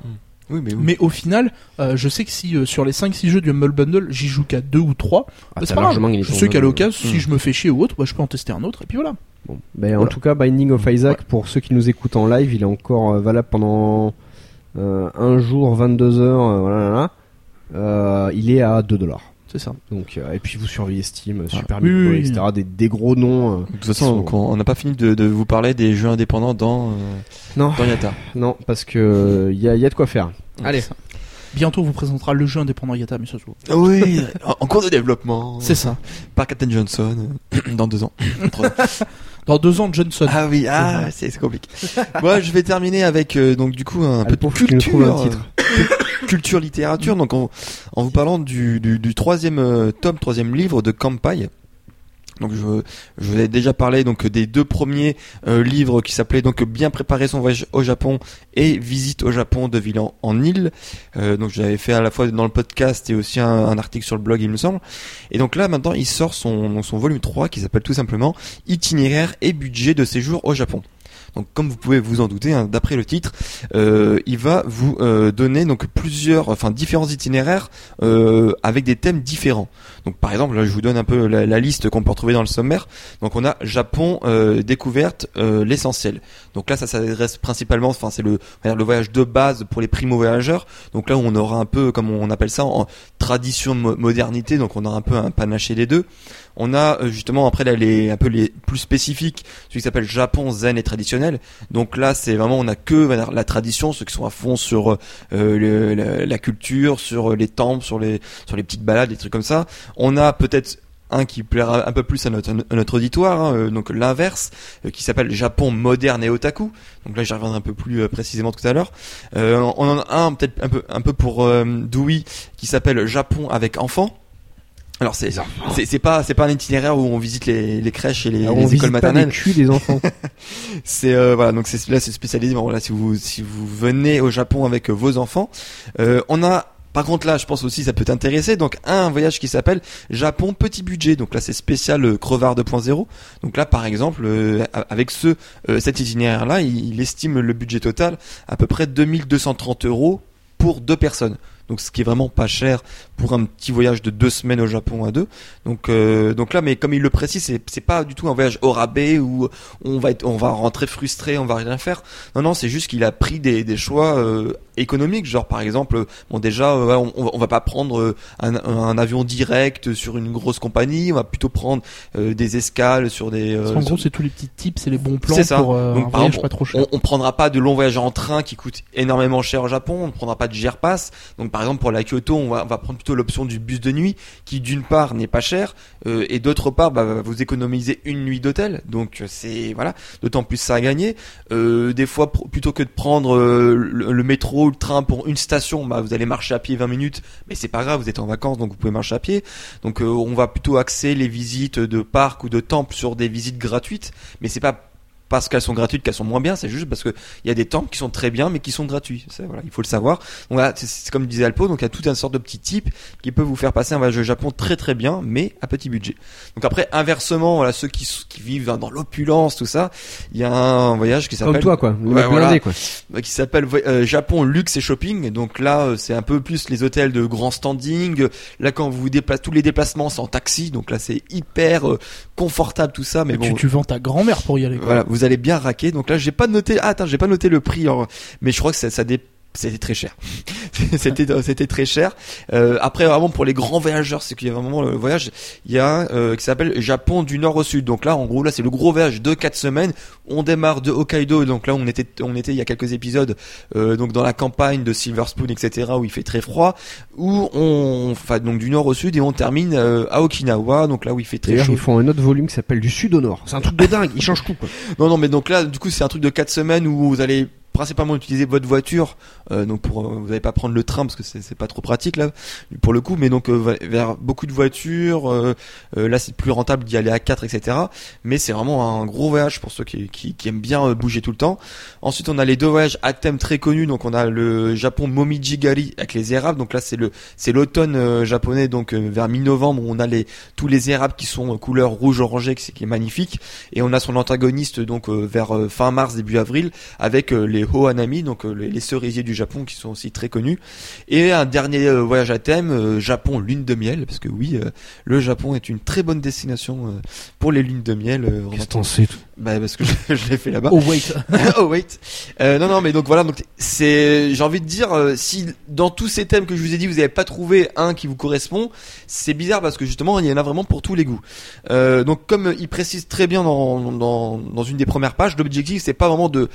Oui, mais oui. Mais au final, euh, je sais que si euh, sur les 5-6 jeux du Humble Bundle, j'y joue qu'à 2 ou 3, Ah, c'est t'as pas grave. Je sais qu'à l'occasion, si Mm. je me fais chier ou autre, bah, je peux en tester un autre, et puis voilà. Bon. Ben, En Voilà. tout cas, Binding of Isaac, pour ceux qui nous écoutent en live, il est encore euh, valable pendant euh, un jour, 22 heures. euh, voilà, là, là. Euh, il est à 2 dollars. C'est ça. Donc, euh, et puis vous surveillez Steam, euh, Ah, Super oui, Meat oui, Boy, oui. etc. Des, des gros noms. euh. De toute façon, donc, on n'a pas fini de, de vous parler des jeux indépendants dans, euh, Non, dans Yata. non, parce que il y a, y a de quoi faire. Allez. Bientôt, on vous présentera le jeu indépendant Yata, mais ça se voit. Oui, en, en cours de développement. C'est ça. Par Captain Johnson, dans deux ans. Dans deux ans, Johnson. ah oui, ah, c'est c'est compliqué. Moi, je vais terminer avec, euh, donc, du coup, un peu de trouve un culture. titre. euh, culture littérature, donc en, en vous parlant du, du, du troisième euh, tome, troisième livre de Kampai. Donc je, je vous ai déjà parlé donc des deux premiers euh, livres qui s'appelaient donc bien préparer son voyage au Japon et visite au Japon de ville en, île. Euh, donc j'avais fait à la fois dans le podcast et aussi un, un article sur le blog il me semble. Et donc là maintenant il sort son, son volume 3 qui s'appelle tout simplement itinéraire et budget de séjour au Japon. Donc comme vous pouvez vous en douter, hein, d'après le titre, euh, il va vous euh, donner donc plusieurs, enfin différents itinéraires euh, avec des thèmes différents. Donc par exemple, là je vous donne un peu la, liste qu'on peut retrouver dans le sommaire. Donc on a Japon euh, découverte euh, l'essentiel. Donc là ça s'adresse principalement, enfin c'est le, le voyage de base pour les primo voyageurs. Donc là on aura un peu comme on appelle ça en tradition mo- modernité. Donc on a un peu un panaché des deux. On a euh, justement après là, les un peu les plus spécifiques, celui qui s'appelle Japon zen et traditionnel. Donc là c'est vraiment on a que la tradition, ceux qui sont à fond sur euh, la, culture, sur les temples, sur les sur les petites balades, des trucs comme ça. On a peut-être un qui plaira un peu plus à notre, à notre auditoire, hein, euh, donc l'inverse, euh, qui s'appelle Japon moderne et otaku. Donc là, j'y reviendrai un peu plus euh, précisément tout à l'heure. Euh, on en a un peut-être un peu un peu pour euh, qui s'appelle Japon avec enfants. Alors c'est c'est pas c'est pas un itinéraire où on visite les, les crèches et les, Alors, les on écoles visite pas maternelles. les culs des enfants. C'est euh, voilà donc c'est là c'est spécialisé. Bon, si vous si vous venez au Japon avec euh, vos enfants, euh, on a par contre là je pense aussi ça peut t'intéresser donc un voyage qui s'appelle Japon petit budget donc là c'est spécial euh, crevard 2.0 donc là par exemple euh, avec ce euh, cet itinéraire là il, il estime le budget total à peu près 2230 euros pour deux personnes donc ce qui est vraiment pas cher pour un petit voyage de deux semaines au Japon à deux. Donc euh, donc là, mais comme il le précise, c'est c'est pas du tout un voyage au rabais où on va être, on va rentrer frustré, on va rien faire. Non non, c'est juste qu'il a pris des, des choix euh, économiques, genre par exemple, bon déjà, euh, on, on va pas prendre euh, un, un avion direct sur une grosse compagnie, on va plutôt prendre euh, des escales sur des. euh, en gros, sur- c'est tous les petits tips, c'est les bons plans C'est ça. pour Donc, un par voyage exemple, pas trop cher. on, on prendra pas de longs voyages en train qui coûtent énormément cher au Japon. On ne prendra pas de Pass. Donc par exemple pour la Kyoto, on va, on va prendre plutôt l'option du bus de nuit, qui d'une part n'est pas cher euh, et d'autre part bah, vous économiser une nuit d'hôtel. Donc euh, c'est voilà, d'autant plus ça à gagner. Euh, des fois plutôt que de prendre euh, le, métro ou le train pour une station, bah, vous allez marcher à pied 20 minutes, mais c'est pas grave, vous êtes en vacances donc vous pouvez marcher à pied. Donc on va plutôt axer les visites de parcs ou de temples sur des visites gratuites, mais c'est pas parce qu'elles sont gratuites qu'elles sont moins bien, c'est juste parce que il y a des temples qui sont très bien mais qui sont gratuits. C'est- Voilà, il faut le savoir. Donc voilà, c'est- comme disait Alpo, donc il y a tout un sorte de petit type qui peut vous faire passer un voyage au Japon très très bien, mais à petit budget. Donc après, inversement, voilà, ceux qui, qui vivent dans, l'opulence, tout ça, il y a un voyage qui Comme s'appelle toi, quoi. Le Ouais, voilà. quoi. euh, qui s'appelle euh, Japon luxe et shopping. Donc là, euh, c'est un peu plus les hôtels de grand standing. Là, quand vous vous déplacez, tous les déplacements c'est en taxi. Donc là, c'est hyper euh, confortable tout ça. Mais bon, tu, tu vends ta grand-mère pour y aller. quoi. voilà, vous allez bien raquer. Donc là, j'ai pas noté. Ah, attends, j'ai pas noté le prix. alors, mais je crois que ça, ça dé- c'était très cher. c'était c'était très cher. Euh, après vraiment pour les grands voyageurs, c'est qu'il y a vraiment le voyage, il y a euh, qui s'appelle Japon du nord au sud. Donc là en gros là c'est le gros voyage de 4 semaines. On démarre de Hokkaido. Donc là on était on était il y a quelques épisodes euh, donc dans la campagne de Silver Spoon etc où il fait très froid où on enfin donc du nord au sud et on termine euh, à Okinawa donc là où il fait très chaud. ils font un autre volume qui s'appelle du sud au nord. C'est un truc de dingue. Ils changent tout. Quoi. Non, non, mais donc là, du coup, c'est un truc de 4 semaines où vous allez principalement utiliser votre voiture, euh, donc pour euh, vous n'allez pas prendre le train parce que c'est pas trop pratique là pour le coup, mais donc euh, vers beaucoup de voitures, euh, euh, là c'est plus rentable d'y aller à 4 etc. Mais c'est vraiment un gros voyage pour ceux qui, aiment bien euh, bouger tout le temps. Ensuite on a les deux voyages à thème très connus, donc on a le Japon Momiji-Gari avec les érables, donc là c'est le c'est l'automne japonais, donc vers mi-novembre on a les tous les érables qui sont couleur rouge orangé, qui, qui est magnifique, et on a son antagoniste donc vers fin mars début avril avec euh, les Hohanami, donc euh, les, les cerisiers du Japon qui sont aussi très connus. Et un dernier euh, voyage à thème, euh, Japon lune de miel, parce que oui, le Japon est une très bonne destination pour les lunes de miel. Qu'est-ce bah, parce que je, je l'ai fait là-bas. Oh wait. oh wait. Euh, non non mais donc voilà donc c'est j'ai envie de dire euh, si dans tous ces thèmes que je vous ai dit vous n'avez pas trouvé un qui vous correspond c'est bizarre parce que justement il y en a vraiment pour tous les goûts. Euh, donc comme il précise très bien dans dans, dans une des premières pages l'objectif c'est pas vraiment de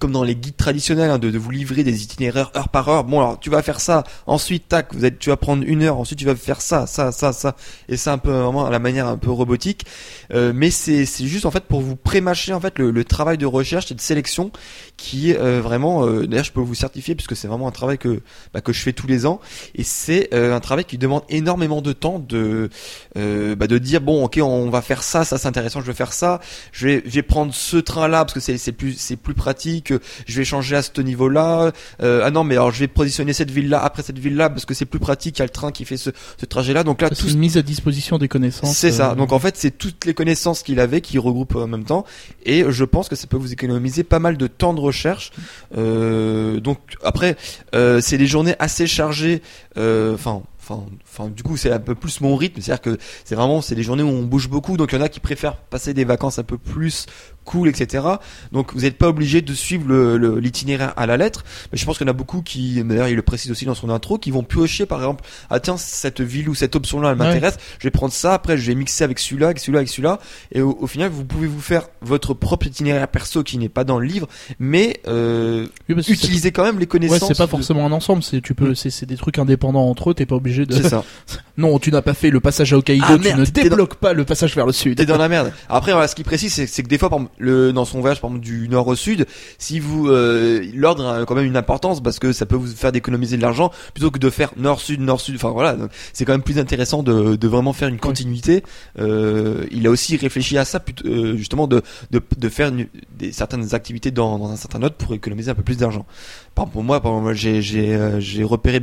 comme dans les guides traditionnels hein, de, de vous livrer des itinéraires heure par heure. Bon alors tu vas faire ça ensuite tac vous êtes tu vas prendre une heure ensuite tu vas faire ça ça ça ça et c'est un peu vraiment à la manière un peu robotique. Euh, mais c'est c'est juste en fait pour vous prémâcher en fait le, le travail de recherche et de sélection qui est euh, vraiment euh, d'ailleurs je peux vous certifier puisque c'est vraiment un travail que bah, que je fais tous les ans. Et c'est euh, un travail qui demande énormément de temps de euh, bah, de dire bon ok on va faire ça ça c'est intéressant je vais faire ça. Je vais je vais prendre ce train là parce que c'est c'est plus c'est plus pratique. Je vais changer à ce niveau là ah non mais alors je vais positionner cette ville là après cette ville là parce que c'est plus pratique. Il y a le train qui fait ce, ce trajet là donc là C'est tout une mise à disposition des connaissances. c'est ça. euh, Donc en fait, c'est toutes les connaissances qu'il avait qui regroupent en même temps, et je pense que ça peut vous économiser pas mal de temps de recherche. Euh, donc après, euh, c'est des journées assez chargées. euh, Enfin. Enfin, enfin, du coup, c'est un peu plus mon rythme, c'est-à-dire que c'est vraiment, c'est des journées où on bouge beaucoup, donc il y en a qui préfèrent passer des vacances un peu plus cool, etc. Donc vous n'êtes pas obligé de suivre le- le- l'itinéraire à la lettre, mais je pense qu'il y en a beaucoup qui, d'ailleurs il le précise aussi dans son intro, qui vont piocher par exemple, ah tiens cette ville ou cette option-là elle Ouais. m'intéresse, je vais prendre ça, après je vais mixer avec celui-là, avec celui-là, avec celui-là, et au, au final vous pouvez vous faire votre propre itinéraire perso qui n'est pas dans le livre, mais euh, oui, utilisez quand même les Ouais, connaissances. c'est pas de- forcément un ensemble. C'est tu peux, Mm. c'est c'est des trucs indépendants entre eux. T'es pas obligé de. C'est ça. non, tu n'as pas fait le passage à Hokkaido. Ah, tu merde, ne dans- débloques pas le passage vers le sud. T'es dans la merde. Après, voilà, ce qui précise, c'est c'est que des fois, par exemple, le, dans son voyage, par exemple, du nord au sud, si vous, euh, l'ordre a quand même une importance parce que ça peut vous faire d'économiser de l'argent plutôt que de faire nord-sud, nord-sud. Enfin voilà, c'est quand même plus intéressant de, de vraiment faire une continuité. Euh, il a aussi réfléchi à ça, euh, justement, de, de, de faire une- des, certaines activités dans, dans un certain ordre pour économiser un peu plus d'argent. Par pour moi, par j'ai, j'ai, repéré,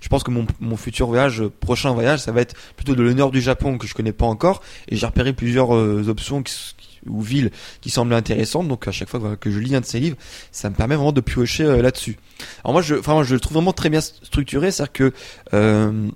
je pense que mon, mon futur voyage, prochain voyage, ça va être plutôt de le nord du Japon que je connais pas encore et j'ai repéré plusieurs options qui- ou villes qui semblent intéressantes donc à chaque fois que je lis un de ces livres ça me permet vraiment de piocher euh, là-dessus. Alors moi je moi, je le trouve vraiment très bien structuré. C'est à dire que euh,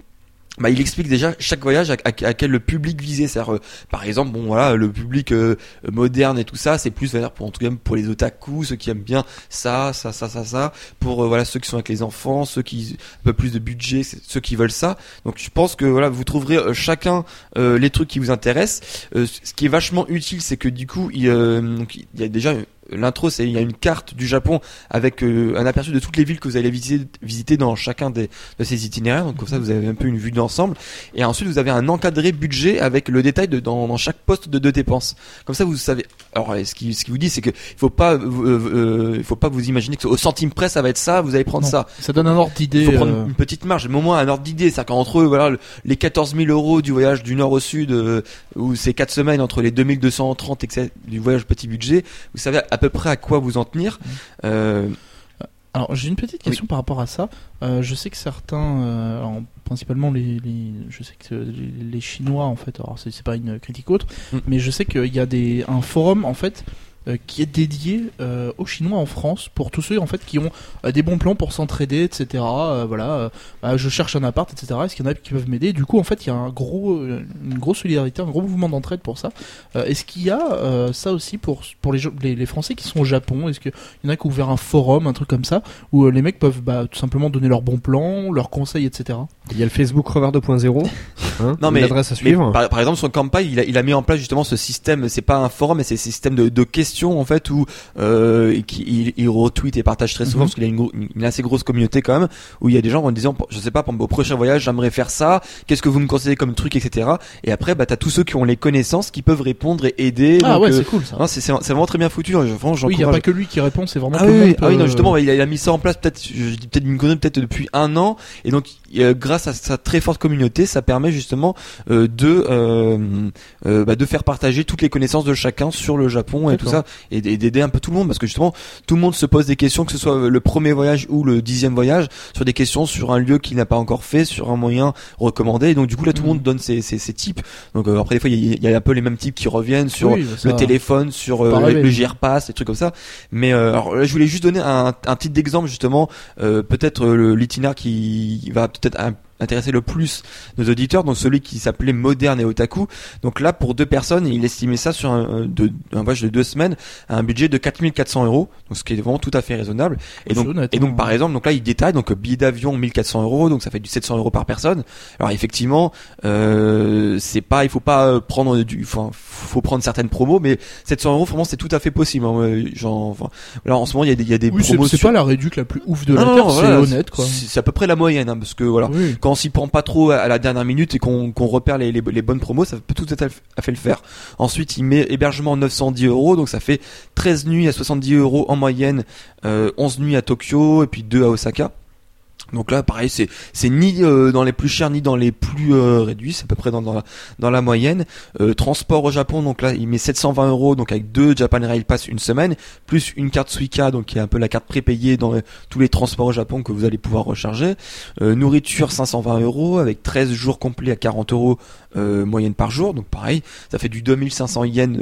bah, il explique déjà chaque voyage à, quel le public visé. C'est-à-dire, euh, par exemple, bon voilà, le public euh, moderne et tout ça, c'est plus c'est-à-dire pour en tout cas pour les otaku, ceux qui aiment bien ça, ça, ça, ça, ça. Pour euh, voilà ceux qui sont avec les enfants, ceux qui un peu plus de budget, c'est ceux qui veulent ça. Donc je pense que voilà, vous trouverez euh, chacun les trucs qui vous intéressent. Ce qui est vachement utile, c'est que du coup, il, il y a déjà l'intro, c'est il y a une carte du Japon avec euh, un aperçu de toutes les villes que vous allez visiter, visiter dans chacun des, de ces itinéraires. Donc comme ça, vous avez un peu une vue d'ensemble. Et ensuite, vous avez un encadré budget avec le détail de, dans, dans chaque poste de, de dépenses. Comme ça, vous savez. Alors, ce qui, ce qui vous dit, c'est que il faut pas, euh, euh, il faut pas vous imaginer que au centime près, ça va être ça. Vous allez prendre Non. ça. Ça donne un ordre Il d'idée. faut prendre euh, une petite marge, mais au moins un ordre d'idée. C'est-à-dire qu'entre eux, voilà, le- les 14 000 euros du voyage du nord au sud, euh, ou ces 4 semaines entre les 2230 excès du voyage petit budget, vous savez à peu près à quoi vous en tenir. Euh, Alors j'ai une petite question par rapport à ça. Euh, je sais que certains, euh, alors, principalement les, les- je sais que les, les Chinois en fait, alors c'est pas une critique autre, Mm. mais je sais qu'il y a des un forum en fait qui est dédié euh, aux Chinois en France pour tous ceux en fait qui ont euh, des bons plans pour s'entraider, etc. Euh, voilà, euh, bah, je cherche un appart, etc. Est-ce qu'il y en a qui peuvent m'aider? Du coup, en fait, il y a un gros, euh, une grosse solidarité, un gros mouvement d'entraide pour ça. Euh, Est-ce qu'il y a euh, ça aussi pour pour les, gens- les les Français qui sont au Japon Est-ce qu'il y en a qui ont ouvert un forum, un truc comme ça, où euh, les mecs peuvent bah, tout simplement donner leurs bons plans, leurs conseils, etc. Il y a le Facebook Rover 2.0. Hein, Non, mais- l'adresse à Mais suivre. par, par exemple sur Campai, il a, il a mis en place justement ce système. C'est pas un forum, mais c'est un système de, de questions en fait où euh, il, il retweet et partage très souvent Mhm. parce qu'il a une, une, assez grosse communauté quand même où il y a des gens en disant, je sais pas, pour- au prochain voyage, j'aimerais faire ça. Qu'est-ce que vous me conseillez comme truc, etc. Et après, bah t'as tous ceux qui ont les connaissances qui peuvent répondre et aider. Ah Donc, ouais, euh, c'est cool ça. c'est vraiment très bien foutu. Je, franchement, Oui, il n'y a pas que lui qui répond, c'est vraiment ah oui, ah oui, non, justement, il a, il a mis ça en place peut-être, je dis peut-être une connerie, peut-être depuis un an, et donc euh, grâce à sa très forte communauté, ça permet justement euh, de euh, euh, bah, de faire partager toutes les connaissances de chacun sur le Japon et tout D'accord. Ça, et d'aider un peu tout le monde, parce que justement tout le monde se pose des questions, que ce soit le premier voyage ou le dixième voyage, sur des questions sur un lieu qu'il n'a pas encore fait, sur un moyen recommandé, et donc du coup là tout le monde donne ses, ses, ses types. Donc euh, après des fois il y, a- il y a un peu les mêmes types qui reviennent sur Oui, ça- le téléphone, sur euh, le, JR Pass, des trucs comme ça. Mais euh, alors là, je voulais juste donner un, un titre d'exemple justement, peut-être le- l'itinéraire qui va peut-être intéresser le plus nos auditeurs, donc celui qui s'appelait Moderne et Otaku. Donc là, pour deux personnes, il estimait ça sur un, de, un voyage de deux semaines à un budget de 4400 euros, donc ce qui est vraiment tout à fait raisonnable. Et donc, et donc hein. par exemple, donc là, il détaille donc billet d'avion 1400 euros, donc ça fait du 700 euros par personne. Alors effectivement, euh, c'est pas, il faut pas euh, prendre du, enfin, faut prendre certaines promos, mais 700 euros, vraiment, c'est tout à fait possible. hein. Genre, enfin, là en ce moment, il y a des, il y a des Oui, c'est promos. c'est sur- pas la réduc la plus ouf de la non, Terre, c'est voilà, honnête quoi. C'est c'est à peu près la moyenne, hein, parce que voilà, Oui. quand on s'y prend pas trop à la dernière minute et qu'on repère les, bonnes promos, ça peut tout à fait le faire. Ensuite, il met hébergement 910 euros, donc ça fait 13 nuits à 70 euros en moyenne, euh, 11 nuits à Tokyo et puis 2 à Osaka. Donc là, pareil, c'est c'est ni euh, dans les plus chers ni dans les plus euh, réduits, c'est à peu près dans, dans, la, moyenne. Euh, transport au Japon, donc là, il met 720 euros, donc avec deux Japan Rail Pass une semaine, plus une carte Suica, donc qui est un peu la carte prépayée dans tous les transports au Japon que vous allez pouvoir recharger. Euh, nourriture 520 euros avec 13 jours complets à 40 euros moyenne par jour, donc pareil, ça fait du 2500 yens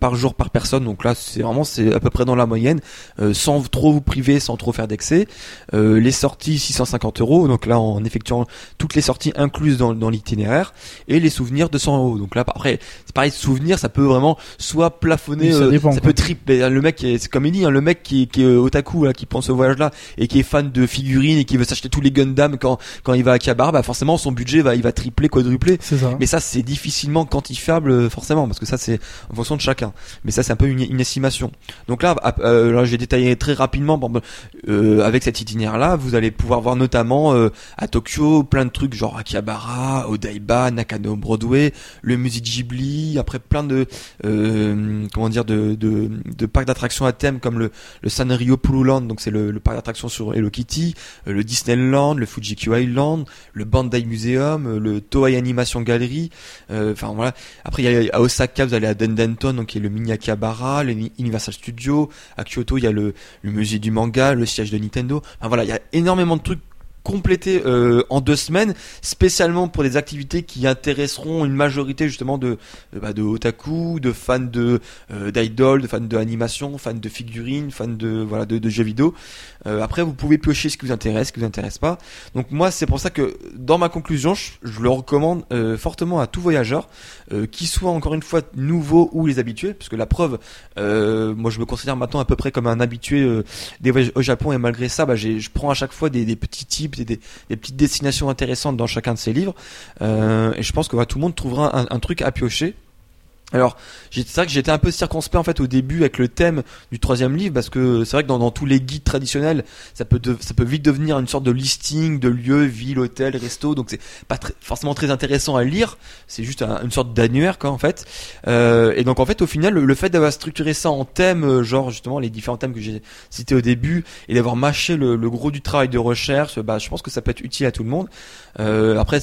par jour par personne. Donc là, c'est vraiment c'est à peu près dans la moyenne, sans trop vous priver, sans trop faire d'excès. Les sorties 650 euros, donc là en effectuant toutes les sorties incluses dans, dans l'itinéraire, et les souvenirs 200 euros. Donc là, après, c'est pareil, souvenirs, ça peut vraiment soit plafonner, Oui, ça euh, dépend, ça quoi. peut tripler. Le mec, est- c'est comme il dit, hein, le mec qui, qui est euh, otaku, là, qui prend ce voyage-là et qui est fan de figurines et qui veut s'acheter tous les Gundam quand quand il va à Kabar, bah forcément son budget va il va tripler, quadrupler. Ça. Mais ça, c'est difficilement quantifiable, euh, forcément, parce que ça, c'est en fonction de chacun. Mais ça, c'est un peu une, une estimation. Donc là, euh, là, je vais détailler très rapidement. Bon, ben, euh, avec cet itinéraire-là, vous allez pouvoir voir notamment euh, à Tokyo plein de trucs genre Akihabara, Odaiba, Nakano Broadway, le musée Ghibli, après plein de euh, comment dire de, de, parcs d'attractions à thème comme le, le Sanrio Pululand, donc c'est le, parc d'attractions sur Hello Kitty, euh, le Disneyland, le Fujikyu Island, le Bandai Museum, le Toei Animation Gallery. Enfin voilà. Après il y a à Osaka vous allez à Dendenton donc qui est le mini Akihabara, le Ni- Universal Studio. À Kyoto il y a le, le musée du manga, le siège de Nintendo. Enfin voilà il y a énormément de trucs complétés euh, en deux semaines, spécialement pour des activités qui intéresseront une majorité justement de de, bah, de otaku, de fans de euh, d'idol, de fans de fans de figurines, fans de voilà de, de jeux vidéo. Euh, après, vous pouvez piocher ce qui vous intéresse, ce qui vous intéresse pas. Donc moi, c'est pour ça que dans ma conclusion, je, je le recommande euh, fortement à tout voyageur, euh, qui soit encore une fois nouveau ou les habitués, parce que la preuve, euh, moi je me considère maintenant à peu près comme un habitué euh, des voyages au Japon, et malgré ça, bah, je prends à chaque fois des, des petits tips, des, petites destinations intéressantes dans chacun de ces livres, Euh, et je pense que tout le monde trouvera un truc à piocher. Alors, c'est vrai que j'étais un peu circonspect en fait au début avec le thème du troisième livre parce que c'est vrai que dans, dans tous les guides traditionnels, ça peut de- ça peut vite devenir une sorte de listing de lieux, villes, hôtels, restos, donc c'est pas très- forcément très intéressant à lire. C'est juste un- une sorte d'annuaire quoi en fait. Euh, et donc en fait au final le, fait d'avoir structuré ça en thèmes, euh, genre justement les différents thèmes que j'ai cités au début et d'avoir mâché le, le gros du travail de recherche, bah je pense que ça peut être utile à tout le monde. Euh, après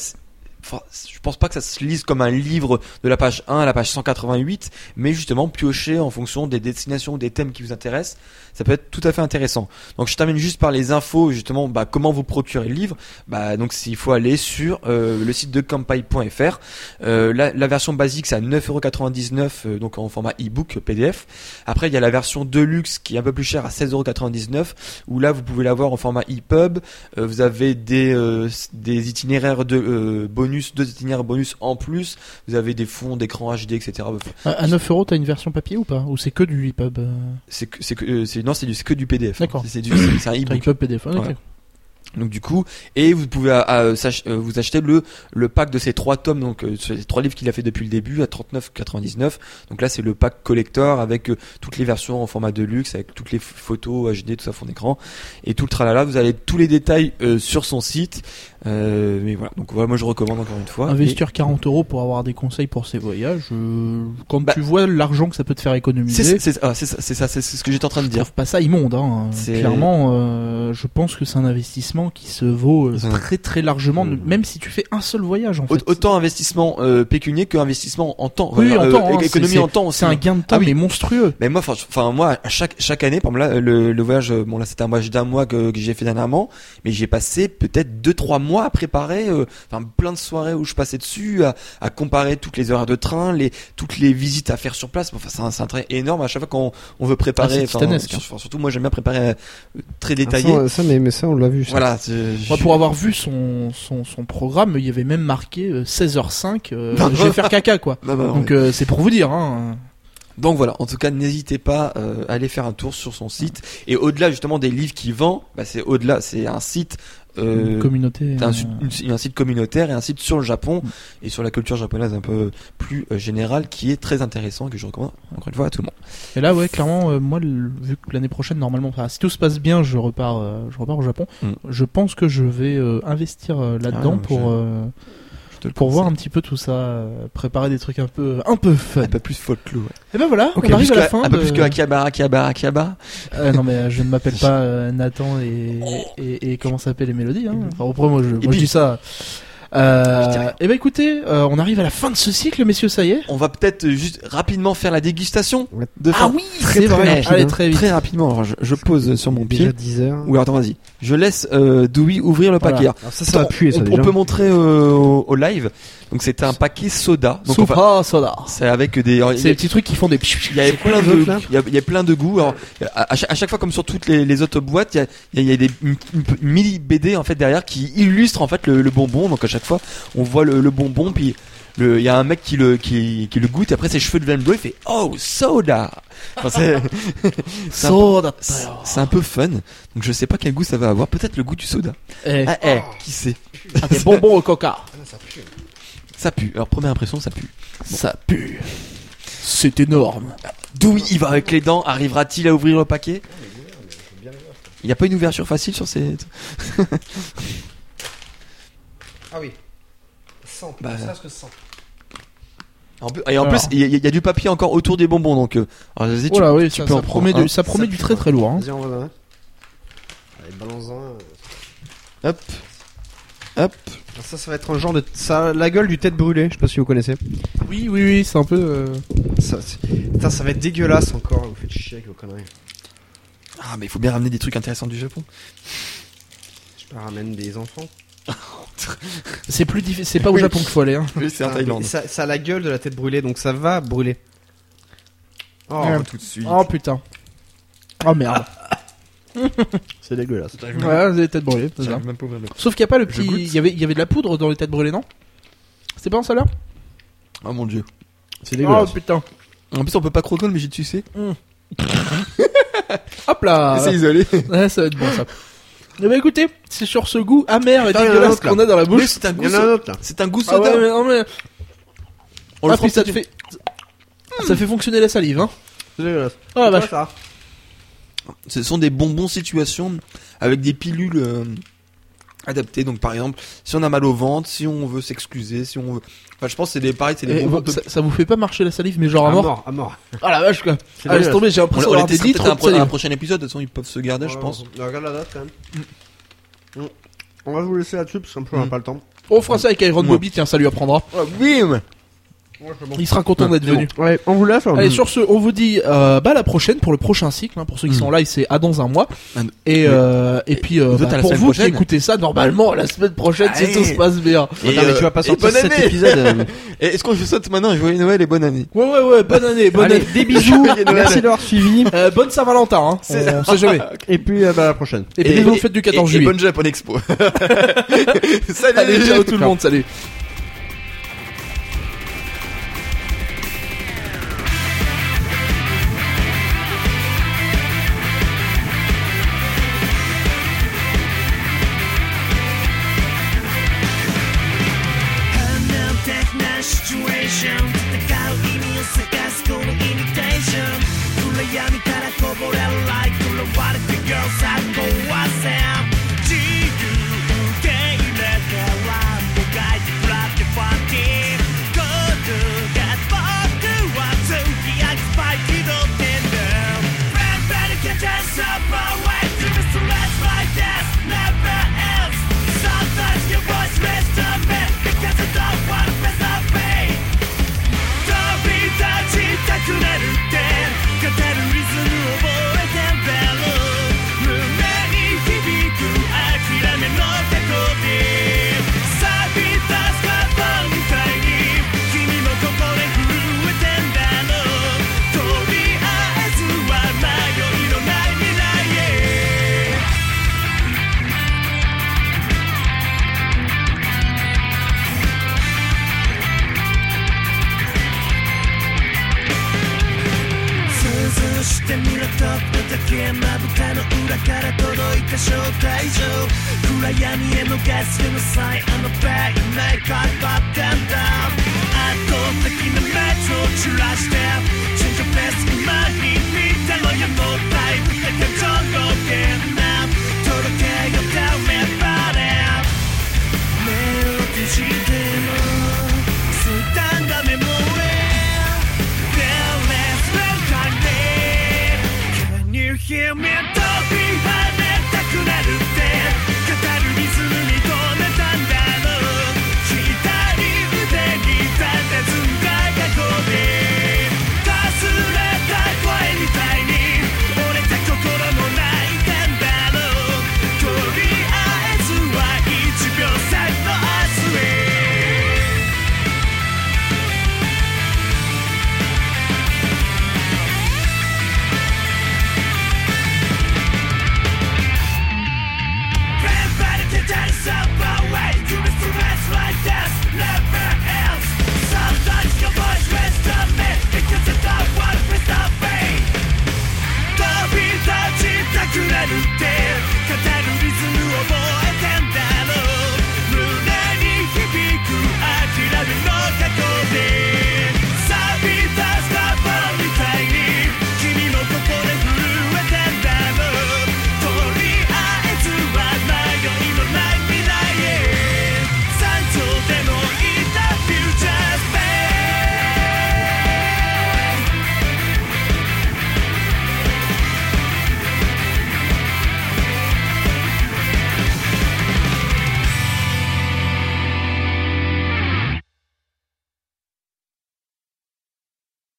je pense pas que ça se lise comme un livre de la page 1 à la page 188, mais justement piocher en fonction des destinations, des thèmes qui vous intéressent, ça peut être tout à fait intéressant. Donc je termine juste par les infos, justement, bah, comment vous procurer le livre. Bah, donc s'il faut aller sur euh, le site de campagne.fr. Euh, la, version basique c'est à 9,99€, euh, donc en format e-book PDF. Après il y a la version deluxe qui est un peu plus chère à 16,99€, où là vous pouvez l'avoir en format e-pub. Euh, vous avez des, des itinéraires de euh, bonus, deux itinéraires bonus en plus. Vous avez des fonds d'écran HD, etc. À, à 9 euros, t'as une version papier ou pas? Ou c'est que du EPUB euh, C'est que, c'est que, euh, c'est, non, c'est du, que du PDF. D'accord. C'est, c'est du, c'est, c'est un e-book. EPUB PDF. Ouais. Donc du coup, et vous pouvez euh, euh, euh, vous acheter le le pack de ces trois tomes, donc euh, ces trois livres qu'il a fait depuis le début à 39,99. Donc là, c'est le pack collector avec euh, toutes les versions en format de luxe, avec toutes les ph- photos HD, tout ça fond d'écran et tout le tralala. Vous avez tous les détails euh, sur son site. Euh, mais voilà, donc voilà, moi je recommande encore une fois. Investir 40 euros pour avoir des conseils pour ses voyages, euh, quand Bah, tu vois l'argent que ça peut te faire Et économiser, C'est ah, ça, c'est ce que j'étais en train de je dire. pas ça immonde. Hein. C'est- Clairement, euh, je pense que c'est un investissement qui se vaut euh, très très largement, même si tu fais un seul voyage en fait. Autant investissement euh, pécunier que investissement en temps. Oui, en Euh, temps, hein, économie c'est- en temps aussi. C'est un gain de temps Ah oui. mais monstrueux. Mais moi, enfin moi, à chaque chaque année, par exemple là, le, le voyage, bon là c'était un voyage d'un mois que, que j'ai fait dernièrement, mais j'ai passé peut-être deux trois mois à préparer, euh, enfin plein de soirées où je passais dessus, à, à comparer toutes les horaires de train, les toutes les visites à faire sur place. Enfin c'est un, c'est un trait énorme à chaque fois qu'on on veut Ah, préparer. enfin, titanesque, sur- enfin, surtout moi j'aime bien préparer euh, très Ah, détaillé. ça, ça, mais, mais ça, on l'a vu. Ça. Voilà. Moi, pour avoir vu son, son, son programme, il y avait même marqué euh, 16h05, euh, je vais faire caca quoi. Bah, bah, Donc ouais. c'est pour vous dire. Hein. Donc voilà, en tout cas, n'hésitez pas euh, à aller faire un tour sur son site. Et au-delà justement des livres qu'il vend, bah, c'est au-delà, c'est un site, euh, Une communauté. un, euh, une- un site communautaire et un site sur le Japon et sur la culture japonaise un peu plus euh, générale qui est très intéressant et que je recommande encore une fois à tout le monde. Et là, ouais, clairement, euh, moi, le- vu que l'année prochaine, normalement, enfin, si tout se passe bien, je repars, euh, je repars au Japon. Mm. Je pense que je vais investir là-dedans Ah, pour je- pour voir un petit peu tout ça, euh, préparer des trucs un peu un peu fun. un peu plus folklore. ouais. Et ben voilà, Ok, on arrive à la fin. un peu plus que Akihabara, Akihabara, Akihabara. Euh, non mais euh, je ne m'appelle pas euh, Nathan et, et, et comment s'appelle les mélodies. Hein. Enfin, après moi je, moi, je dis ça. Euh, et ben écoutez, euh, on arrive à la fin de ce cycle, messieurs, ça y est. On va peut-être juste rapidement faire la dégustation de fin. oui, Très, c'est très vrai. rapide, Allez hein. très vite. Très rapidement, alors je, je pose sur mon pied. 10 heures. Ou alors attends, vas-y. Je laisse euh, Dewey ouvrir le Voilà. paquet. Alors ça, ça va Attends, puer, ça, on, déjà. on peut montrer euh, au, au live. Donc c'était un paquet soda. Donc Sopa enfin, soda. c'est avec des. a- C'est les petits trucs qui font des. il y avait plein de, il y a, il y a plein de goûts. Alors, à, à chaque, fois, comme sur toutes les, les autres boîtes, il y a, il y a, a des une, une- une mini BD en fait derrière qui illustre en fait le, le bonbon. Donc à chaque fois, on voit le, le bonbon, puis il y a un mec qui le qui, qui le goûte. Et après, ses cheveux deviennent bleus. Il fait oh soda. Enfin, c'est c'est un, peu- Soda. c'est un peu fun. Donc je sais pas quel goût ça va avoir. Peut-être le goût du soda. Eh, Ah, eh, qui sait? Ah, des bonbons au coca. Ça pue. Alors première impression, ça pue. Ça pue. C'est énorme. D'où il va avec les dents? Arrivera-t-il à ouvrir le paquet? Il n'y a pas une ouverture facile sur ces. Ah oui. 100. Bah, ça, ce que 100. En plus- et en Alors. plus, il y, a- il y a du papier encore autour des bonbons, donc. euh, alors, vas-y, tu, oui, tu ça, peux ça en promet prendre du, ça promet Ça très très lourd. Hein. Vas-y, on va. Allez, balance-en. Hop, hop. Alors Ça, ça va être un genre de. Ça, la gueule du tête brûlée, je sais pas si vous connaissez. Oui, oui, oui, c'est un peu. euh, Ça, c'est- Putain, ça va être dégueulasse encore, vous faites chier avec vos conneries. Ah, mais il faut bien ramener des trucs intéressants du Japon. Je te ramène des enfants. C'est plus difficile. C'est pas au Oui. Japon qu'il faut aller. Hein. Oui, c'est en Ça- Thaïlande. Ça, ça a la gueule de la tête brûlée, donc ça va brûler. Oh, Ouais. tout de suite. Oh putain. Oh merde. c'est dégueulasse. Ouais, c'est des têtes brûlées. c'est ça. J'arrive même pas à ouvrir le- Sauf qu'il n'y a pas le petit. goûte. Il y avait, il y avait de la poudre dans les têtes brûlées, non? C'était pas en celle-là Oh mon dieu. C'est Oh putain. En plus, on peut pas croquer, mais j'ai sucé. Hop là. C'est isolé. Ouais, ça va être bon ça. Eh ben écoutez, c'est sur ce goût amer et Attends, il y en a un dégueulasse autre, là. qu'on a dans la bouche. c'est un Il goût. y en a so- un autre là. C'est un goût Ah soda. ouais, mais non mais. On le ah, fera puis ça te fait. Ça fait fonctionner la salive, hein. C'est dégueulasse. Oh la vache. ça. Ce sont des bonbons situations avec des pilules euh, adaptées. Donc par exemple, si on a mal au ventre, si on veut s'excuser, si on veut... Enfin, je pense que c'est des pareil, c'est des vous- ça, ça vous fait pas marcher la salive, mais genre à À mort mort, à mort. Ah la vache quoi. C'est Ah laisse tomber, j'ai On, l'impression on d'avoir les des litres un, de pro- un prochain épisode. De toute façon, ils peuvent se garder, je pense. On regarde la date quand même. Mm. On va vous laisser là-dessus parce qu'un peu on n'a Mm. pas le temps. On fera ça avec Iron Ouais. Bobby, tiens, ça lui apprendra. Oh, bim Il sera content d'être venu. Ouais, on vous hein. Allez, sur ce, on vous dit euh, bah la prochaine pour le prochain cycle. hein, pour ceux qui Mm. sont là, c'est à dans un mois. Ah, Et euh, et puis euh, bah, à pour vous qui écoutez ça, normalement la semaine prochaine, si Allez. tout se passe bien. Et, Attends, mais tu vas pas euh, sortir et bonne cet année épisode. euh, Et Est-ce qu'on souhaite maintenant joyeux Noël et bonne année? Ouais ouais ouais, bonne année, bonne Allez, année. des bisous. Merci d'avoir suivi. Euh, bonne Saint-Valentin, hein. C'est- on sait jamais. Et puis, euh, bah, à la prochaine. Et, puis bisous, faites du 14 et, juillet. Et bonne Japon Expo. Salut Allez, ciao tout le monde, salut. guess you must say on the bed you make